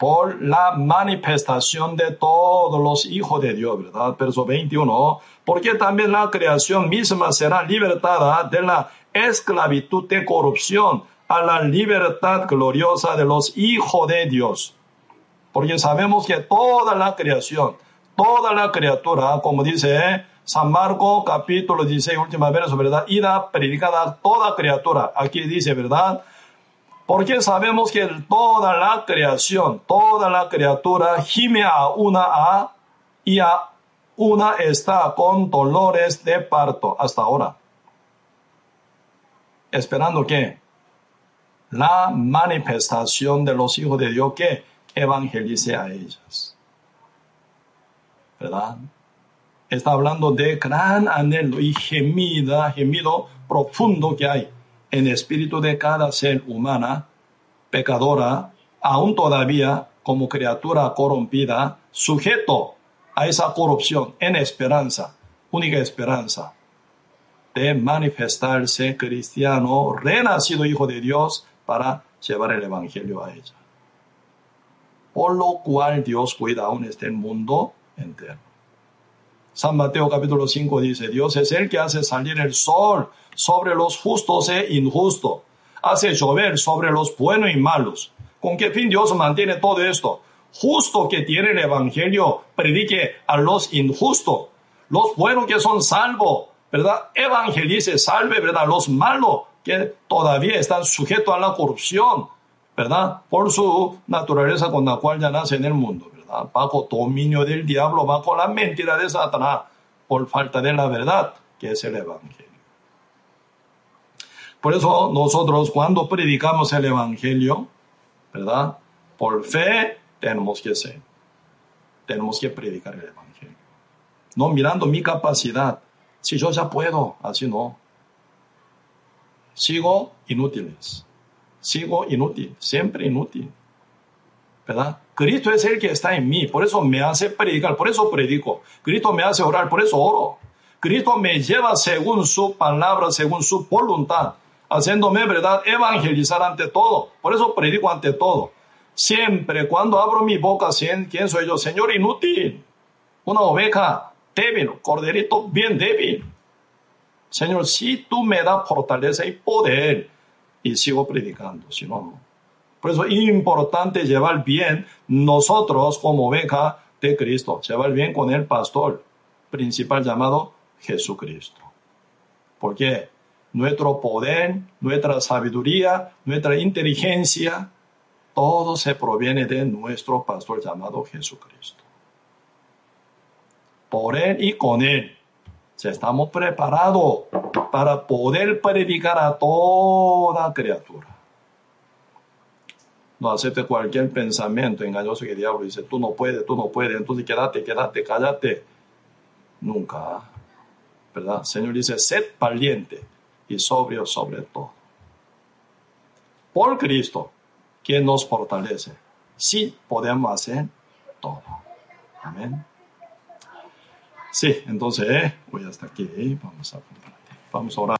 por la manifestación de todos los hijos de Dios, ¿verdad? Verso 21, porque también la creación misma será libertada de la esclavitud de corrupción a la libertad gloriosa de los hijos de Dios. Porque sabemos que toda la creación, toda la criatura, como dice San Marco capítulo 16, última verso, ¿verdad? Ida predicada toda criatura. Aquí dice, ¿verdad? Porque sabemos que toda la creación, toda la criatura gime a una a y a una está con dolores de parto hasta ahora. Esperando que la manifestación de los hijos de Dios que evangelice a ellas. ¿Verdad? Está hablando de gran anhelo y gemida, gemido profundo que hay en el espíritu de cada ser humana, pecadora, aún todavía como criatura corrompida, sujeto a esa corrupción en esperanza, única esperanza de manifestarse cristiano, renacido hijo de Dios para llevar el evangelio a ella. Por lo cual Dios cuida aún este mundo entero. San Mateo capítulo 5 dice, Dios es el que hace salir el sol sobre los justos e injustos, hace llover sobre los buenos y malos. ¿Con qué fin Dios mantiene todo esto? Justo que tiene el Evangelio, predique a los injustos. Los buenos que son salvos, ¿verdad? Evangelice, salve, ¿verdad? Los malos que todavía están sujetos a la corrupción, ¿verdad? Por su naturaleza con la cual ya nace en el mundo, ¿verdad? Bajo dominio del diablo, bajo la mentira de Satanás, por falta de la verdad, que es el Evangelio. Por eso nosotros cuando predicamos el Evangelio, ¿verdad? Por fe tenemos que ser. Tenemos que predicar el Evangelio. No mirando mi capacidad. Si yo ya puedo, así no. Sigo inútiles. Sigo inútil, siempre inútil. ¿Verdad? Cristo es el que está en mí, por eso me hace predicar, por eso predico. Cristo me hace orar, por eso oro. Cristo me lleva según su palabra, según su voluntad haciéndome, ¿verdad?, evangelizar ante todo. Por eso predico ante todo. Siempre cuando abro mi boca, ¿quién soy yo? Señor inútil. Una oveja débil, corderito bien débil. Señor, si tú me das fortaleza y poder, y sigo predicando, si no, no. Por eso es importante llevar bien nosotros como oveja de Cristo, llevar bien con el pastor principal llamado Jesucristo. ¿Por qué? nuestro poder, nuestra sabiduría, nuestra inteligencia, todo se proviene de nuestro pastor llamado Jesucristo. Por Él y con Él estamos preparados para poder predicar a toda criatura. No acepte cualquier pensamiento engañoso que el diablo dice, tú no puedes, tú no puedes, entonces quédate, quédate, cállate. Nunca. ¿Verdad? El Señor dice, sed valiente y sobrio sobre todo. Por Cristo, quien nos fortalece, sí podemos hacer todo. Amén. Sí, entonces, voy hasta aquí, vamos a, vamos a orar.